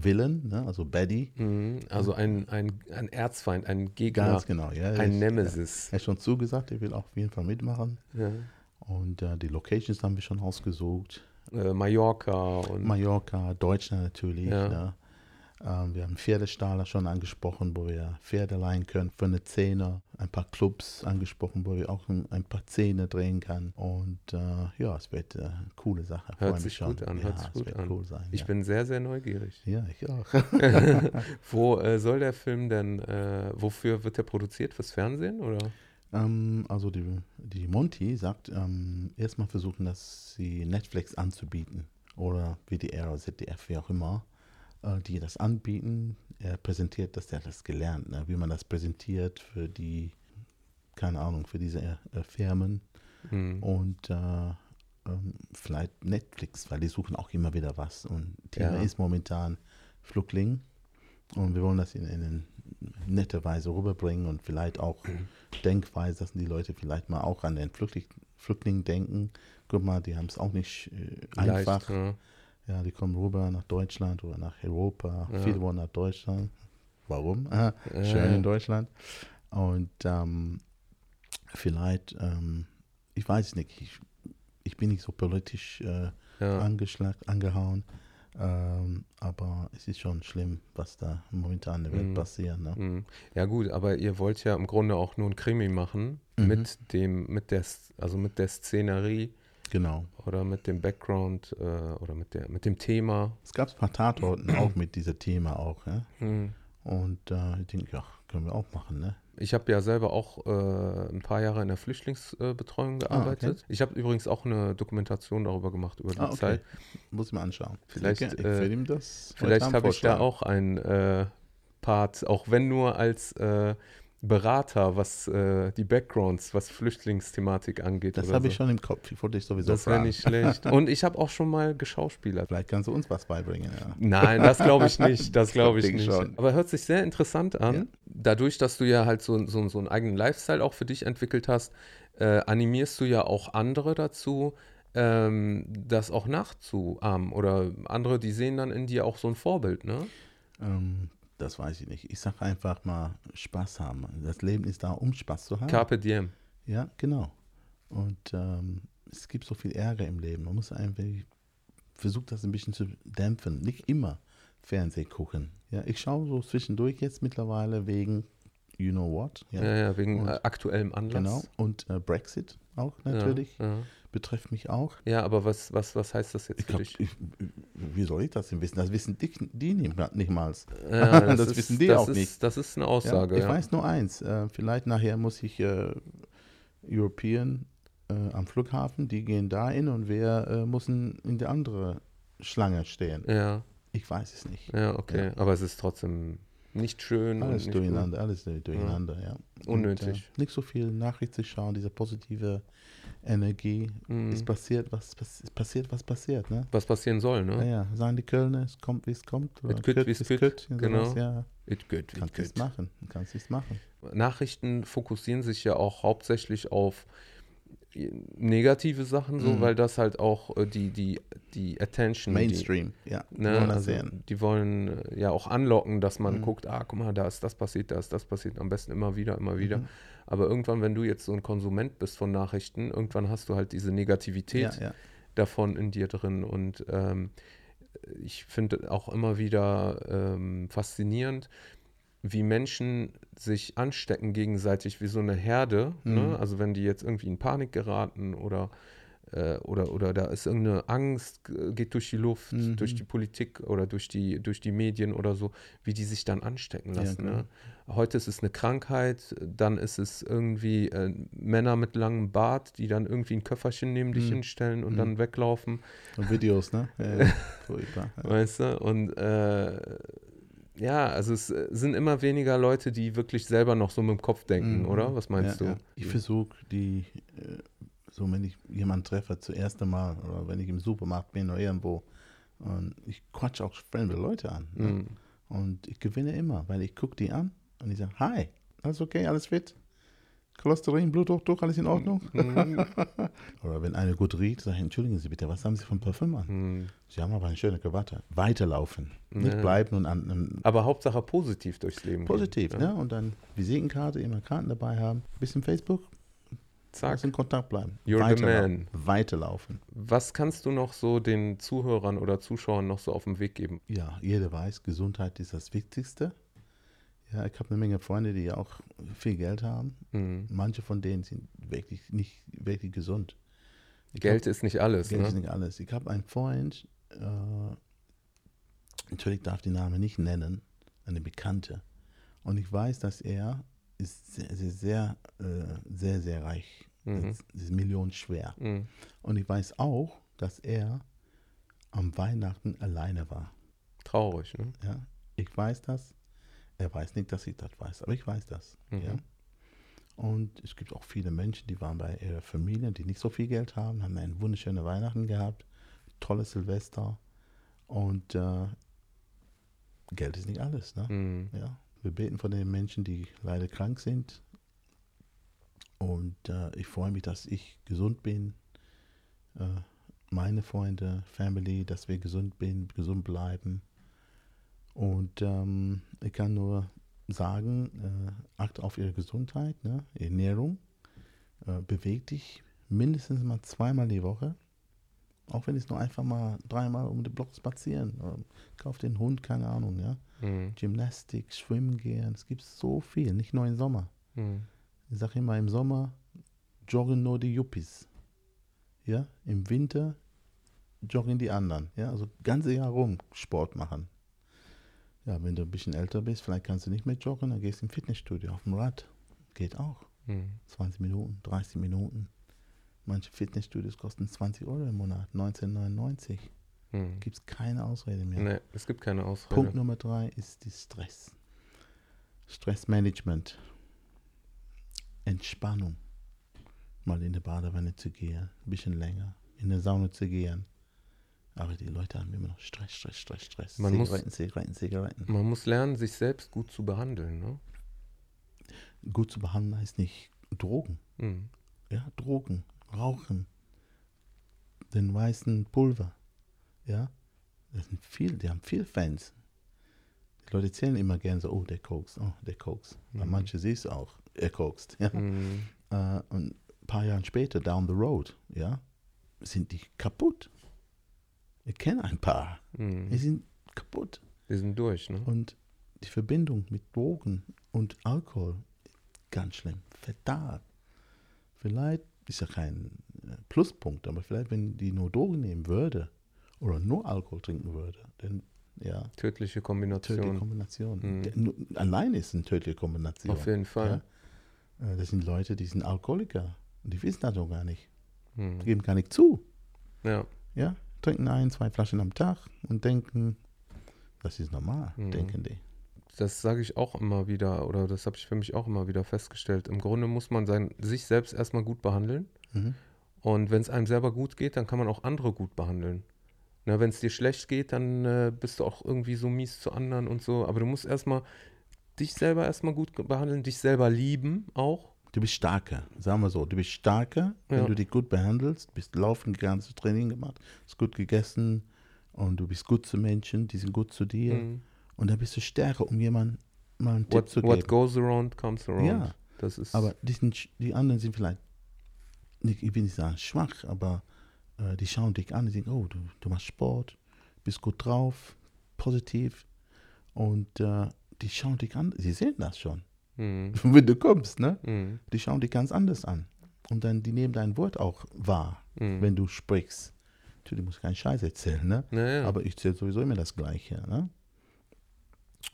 Villain, ne? also Baddy. Mhm. Also ein, ein, ein Erzfeind, ein Gegner, Ganz genau. Ja, ein ich- Nemesis. Er hat schon zugesagt, er will auf jeden Fall mitmachen. Ja. Und äh, die Locations haben wir schon ausgesucht. Äh, Mallorca und Mallorca, Deutschland natürlich. Ja. Ne? Ähm, wir haben Pferdestaller schon angesprochen, wo wir Pferde leihen können für eine Zähne. Ein paar Clubs angesprochen, wo wir auch ein, paar Zähne drehen kann. Und äh, ja, es wird äh, eine coole Sache. Hört mich sich schon. gut an, Ja, hört sich es gut wird an. cool sein. ich ja. bin sehr, sehr neugierig. ja, ich auch. Wo äh, soll der Film denn, äh, wofür wird der produziert? Fürs Fernsehen oder? Ähm, also die, die Monty sagt, ähm, erstmal versuchen, dass sie Netflix anzubieten oder WDR oder ZDF, wie auch immer, äh, die das anbieten. Er präsentiert das, der hat das gelernt, ne? wie man das präsentiert für die, keine Ahnung, für diese äh, Firmen Hm. und äh, ähm, vielleicht Netflix, weil die suchen auch immer wieder was. Und Thema Ja. ist momentan Flüchtling und wir wollen das in, in eine nette Weise rüberbringen und vielleicht auch Denkweise, dass die Leute vielleicht mal auch an den Flüchtling, Flüchtling denken. Guck mal, die haben es auch nicht äh, einfach. Leicht, ja. Ja, die kommen rüber nach Deutschland oder nach Europa. Ja. Viele wollen nach Deutschland. Warum? Ah, Ja, schön in Deutschland. Und ähm, vielleicht, ähm, ich weiß nicht, ich, ich bin nicht so politisch äh, Ja. angeschlagen, angehauen. Ähm, aber es ist schon schlimm, was da momentan in der Welt Mhm. passiert. Ne? Hm. Ja gut, aber ihr wollt ja im Grunde auch nur ein Krimi machen Mhm. mit dem, mit der, also mit der Szenerie Genau. oder mit dem Background äh, oder mit der, mit dem Thema. Es gab ein paar Tatorten auch mit diesem Thema auch. Ja? Hm. Und äh, ich denke, ja, können wir auch machen. Ne? Ich habe ja selber auch äh, ein paar Jahre in der Flüchtlingsbetreuung gearbeitet. Ich habe übrigens auch eine Dokumentation darüber gemacht über die Ah, okay. Zeit. Muss ich mal anschauen. Vielleicht, ich, ich äh, will ihm das heute Vielleicht habe ich da auch einen äh, Part, auch wenn nur als äh, Berater, was äh, die Backgrounds, was Flüchtlingsthematik angeht. Das habe so. ich schon im Kopf. Ich wollte dich sowieso Das wäre nicht schlecht. Und ich habe auch schon mal geschauspielert. Vielleicht kannst du uns was beibringen. Ja. Nein, das glaube ich nicht. Das glaube ich nicht. schon. Aber hört sich sehr interessant an. Ja. Dadurch, dass du ja halt so, so, so einen eigenen Lifestyle auch für dich entwickelt hast, äh, animierst du ja auch andere dazu, ähm, das auch nachzuahmen. Oder andere, die sehen dann in dir auch so ein Vorbild, ne? Ähm, das weiß ich nicht. Ich sage einfach mal Spaß haben. Das Leben ist da, um Spaß zu haben. Carpe diem. Ja, genau. Und ähm, es gibt so viel Ärger im Leben. Man muss einfach versuchen, das ein bisschen zu dämpfen. Nicht immer Fernsehen gucken. Ja, ich schaue so zwischendurch jetzt mittlerweile wegen you know what. Ja, Ja, ja, wegen Und- aktuellem Anlass. genau. Und äh, Brexit auch Ja, natürlich. Ja, Betrifft mich auch. ja aber was, was, was heißt das jetzt Ich für glaub, dich? ich, wie soll ich das denn wissen? Das wissen die, die nicht, nicht mal. Ja, das wissen die das auch ist, nicht. Das ist eine Ja, Aussage. ich Ja, weiß nur eins. Äh, vielleicht nachher muss ich äh, European äh, am Flughafen, die gehen da hin und wir äh, müssen in der andere Schlange stehen. ja, Ich weiß es nicht. ja, okay. Ja. Aber es ist trotzdem nicht schön Alles nicht durcheinander, alles durcheinander, ja. Unnötig. Und, äh, nicht so viel Nachricht zu schauen, diese positive Energie. Mhm. Es passiert, was es passiert, was passiert, ne? Was passieren soll, Ja, ne? ja, sagen die Kölner, es kommt, wie es kommt. Et kütt, wie's kütt, kütt, und genau. sowas, Ja, It good, it kannst du es good. machen, kannst du es machen. Nachrichten fokussieren sich ja auch hauptsächlich auf negative Sachen so, Mhm. weil das halt auch äh, die, die, die Attention, die, Mainstream, ja. Ne, also, sehen. die wollen äh, ja auch anlocken, dass man Mhm. guckt, ah, guck mal, da ist das passiert, da ist das passiert, am besten immer wieder, immer wieder. Mhm. Aber irgendwann, wenn du jetzt so ein Konsument bist von Nachrichten, irgendwann hast du halt diese Negativität Ja, ja. davon in dir drin. Und ähm, ich finde auch immer wieder ähm, faszinierend, wie Menschen sich anstecken gegenseitig wie so eine Herde. Mhm. Ne? Also wenn die jetzt irgendwie in Panik geraten oder äh, oder, oder da ist irgendeine Angst, g- geht durch die Luft, Mhm. durch die Politik oder durch die, durch die Medien oder so, wie die sich dann anstecken Ja, lassen. genau. ne? Heute ist es eine Krankheit, dann ist es irgendwie äh, Männer mit langem Bart, die dann irgendwie ein Köfferchen neben dich Mhm. hinstellen und Mhm. dann weglaufen, Und Videos, ne? Ja, ja. Ja. weißt du? Und äh, ja, also es äh, sind immer weniger Leute, die wirklich selber noch so mit dem Kopf denken, Mhm. oder? Was meinst ja, du? Ja. Ich versuche die, äh, so wenn ich jemanden treffe, zuerst einmal, oder wenn ich im Supermarkt bin oder irgendwo, und ich quatsch auch fremde Leute an. Ne? Mhm. Und ich gewinne immer, weil ich gucke die an und ich sage, hi, alles okay, alles fit? Cholesterin, Bluthochdruck, alles in Ordnung? Mhm. Oder wenn einer gut riecht, sage ich, entschuldigen Sie bitte, was haben Sie von Parfüm an? Mhm. Sie haben aber eine schöne Krawatte. Weiterlaufen, nicht Ja. bleiben und an, an Aber Hauptsache positiv durchs Leben. positiv, gehen, ne? Und dann Visitenkarte, immer Karten dabei haben, bisschen Facebook, Zack. in Kontakt bleiben. You're the Weiterlau- man. Weiterlaufen. Was kannst du noch so den Zuhörern oder Zuschauern noch so auf den Weg geben? Ja, jeder weiß, Gesundheit ist das Wichtigste. Ja, ich habe eine Menge Freunde, die auch viel Geld haben. Mhm. Manche von denen sind wirklich nicht wirklich gesund. Ich Geld ist nicht alles, Geld ist ne? nicht alles. Ich habe einen Freund, äh, natürlich darf die Name nicht nennen, eine Bekannte. Und ich weiß, dass er ist sehr, sehr, sehr, äh, sehr, sehr reich. Mhm. Das ist millionenschwer. Mhm. Und ich weiß auch, dass er am Weihnachten alleine war. Traurig, ne? Ja? Ich weiß das. Er weiß nicht, dass ich das weiß, aber ich weiß das. Mhm. Ja? Und es gibt auch viele Menschen, die waren bei ihrer Familie, die nicht so viel Geld haben, haben ein wunderschöne Weihnachten gehabt, tolles Silvester. Und äh, Geld ist nicht alles. Ne? Mhm. Ja? Wir beten für den Menschen, die leider krank sind. Und äh, ich freue mich, dass ich gesund bin. Äh, meine Freunde, Family, dass wir gesund bin, gesund bleiben. Und ähm, ich kann nur sagen, äh, achte auf ihre Gesundheit, ne? Ernährung. Äh, beweg dich mindestens mal zweimal die Woche. Auch wenn es nur einfach mal dreimal um den Block spazieren. Ähm, kauf den Hund, keine Ahnung, ja. Mhm. Gymnastik, Schwimmen gehen. Es gibt so viel, nicht nur im Sommer. Mhm. Ich sage immer, im Sommer joggen nur die Yuppies. Ja, im Winter joggen die anderen. Ja, also ganze Jahr rum Sport machen. Ja, wenn du ein bisschen älter bist, vielleicht kannst du nicht mehr joggen, dann gehst du im Fitnessstudio auf dem Rad. Geht auch. Mhm. 20 Minuten, 30 Minuten. Manche Fitnessstudios kosten 20 Euro im Monat, 19,99. Mhm. Gibt es keine Ausrede mehr. Nee, es gibt keine Ausrede. Punkt Nummer drei ist die Stress. Stressmanagement. Entspannung. Mal in die Badewanne zu gehen, ein bisschen länger, in der Sauna zu gehen. Aber die Leute haben immer noch Stress, Stress, Stress, Stress. Man muss- Zigaretten, Zigaretten, Zigaretten. Man muss lernen, sich selbst gut zu behandeln, ne? Gut zu behandeln heißt nicht Drogen. Mhm. Ja, Drogen, Rauchen, den weißen Pulver. Ja, das sind viel, die haben viel Fans. Die Leute erzählen immer gerne so, oh, der kokst, oh, der kokst. Mhm. manche siehst auch, er kokst. Ja? Mhm. Äh, und ein paar Jahre später, down the road, ja, sind die kaputt. Ich kenne ein paar, die Mhm. sind kaputt. Wir sind durch, ne? Und die Verbindung mit Drogen und Alkohol, ganz schlimm, fatal. Vielleicht ist ja kein äh, Pluspunkt, aber vielleicht, wenn die nur Drogen nehmen würde oder nur Alkohol trinken würde, dann ja, Tödliche tödliche Kombination. Kombination. Mhm. Allein ist eine tödliche Kombination. Auf jeden Fall. Äh, Das sind Leute, die sind Alkoholiker und die wissen das doch gar nicht. Die Mhm. geben gar nicht zu. Ja. Ja, trinken ein, zwei Flaschen am Tag und denken, das ist normal, Mhm. denken die. Das sage ich auch immer wieder, oder das habe ich für mich auch immer wieder festgestellt. Im Grunde muss man sein, sich selbst erstmal gut behandeln. Mhm. Und wenn es einem selber gut geht, dann kann man auch andere gut behandeln. Na, wenn es dir schlecht geht, dann äh, bist du auch irgendwie so mies zu anderen und so. Aber du musst erstmal dich selber erstmal gut behandeln, dich selber lieben auch. Du bist starker, sagen wir so. Du bist starker, wenn Ja. du dich gut behandelst, bist laufen gegangen, hast Training gemacht, hast gut gegessen und du bist gut zu Menschen, die sind gut zu dir. Mhm. Und dann bist du stärker, um jemandem mal einen What, Tipp zu what geben. goes around comes around. Ja. Das ist. Aber die, sind, die anderen sind vielleicht, ich will nicht sagen schwach, aber äh, die schauen dich an und denken, oh, du, du machst Sport, bist gut drauf, positiv. Und äh, die schauen dich an, sie sehen das schon. Mhm. Wenn du kommst, ne? Mhm. Die schauen dich ganz anders an. Und dann, die nehmen dein Wort auch wahr, Mhm. wenn du sprichst. Natürlich musst du keinen Scheiß erzählen, ne? Naja. Aber ich erzähle sowieso immer das Gleiche, ne?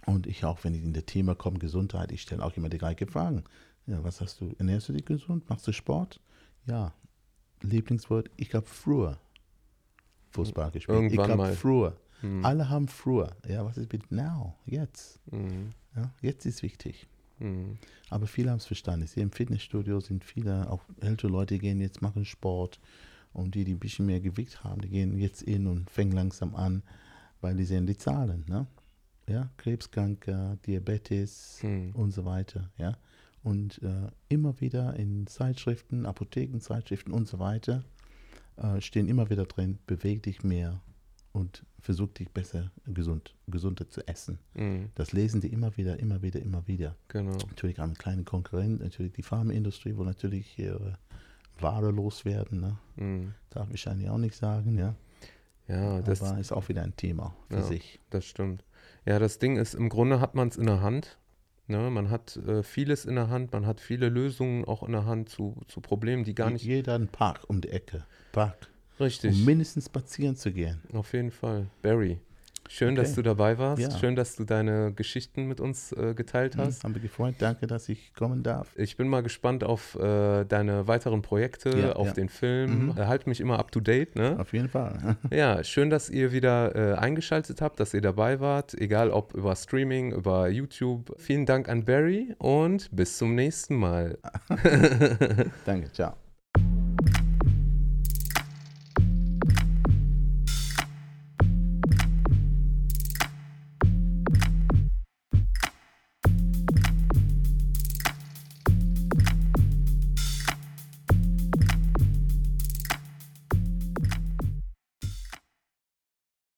Und ich auch, wenn ich in das Thema komme, Gesundheit, ich stelle auch immer die gleichen Fragen. Ja, was hast du? Ernährst du dich gesund? Machst du Sport? Ja. Lieblingswort, ich habe früher Fußball gespielt. Irgendwann ich habe früher. Mhm. Alle haben früher. Ja, was ist mit now? Jetzt. Mhm. Ja, jetzt ist wichtig. Mhm. Aber viele haben es verstanden. Ich sehe im Fitnessstudio sind viele, auch ältere Leute gehen jetzt machen Sport. Und die, die ein bisschen mehr Gewicht haben, die gehen jetzt in und fangen langsam an, weil die sehen die Zahlen. Ne? Ja, Krebskranke, Diabetes Mhm. und so weiter. Ja? Und äh, immer wieder in Zeitschriften, Apothekenzeitschriften und so weiter äh, stehen immer wieder drin, beweg dich mehr und versuch dich besser gesund, gesunder zu essen. Mhm. Das lesen die immer wieder, immer wieder, immer wieder. Genau. Natürlich haben kleine Konkurrenten, natürlich die Pharmaindustrie, wo natürlich ihre Ware loswerden. Ne? Mhm. Darf ich eigentlich auch nicht sagen, ja. Ja, das, Aber ist auch wieder ein Thema für Ja. sich. das stimmt. Ja, das Ding ist, im Grunde hat man es in der Hand. Ne? Man hat äh, vieles in der Hand, man hat viele Lösungen auch in der Hand zu, zu Problemen, die gar nicht. Jeder einen Park um die Ecke. Park. Richtig. Um mindestens spazieren zu gehen. Auf jeden Fall. Barry, schön, dass Okay. du dabei warst. Ja. Schön, dass du deine Geschichten mit uns äh, geteilt Hm, hast. haben wir gefreut. Danke, dass ich kommen darf. Ich bin mal gespannt auf äh, deine weiteren Projekte, Ja, auf ja. den Film. Mhm. Äh, halt mich immer up to date, ne? Auf jeden Fall. Ja, schön, dass ihr wieder äh, eingeschaltet habt, dass ihr dabei wart, egal ob über Streaming, über YouTube. Vielen Dank an Barry und bis zum nächsten Mal. Danke, ciao.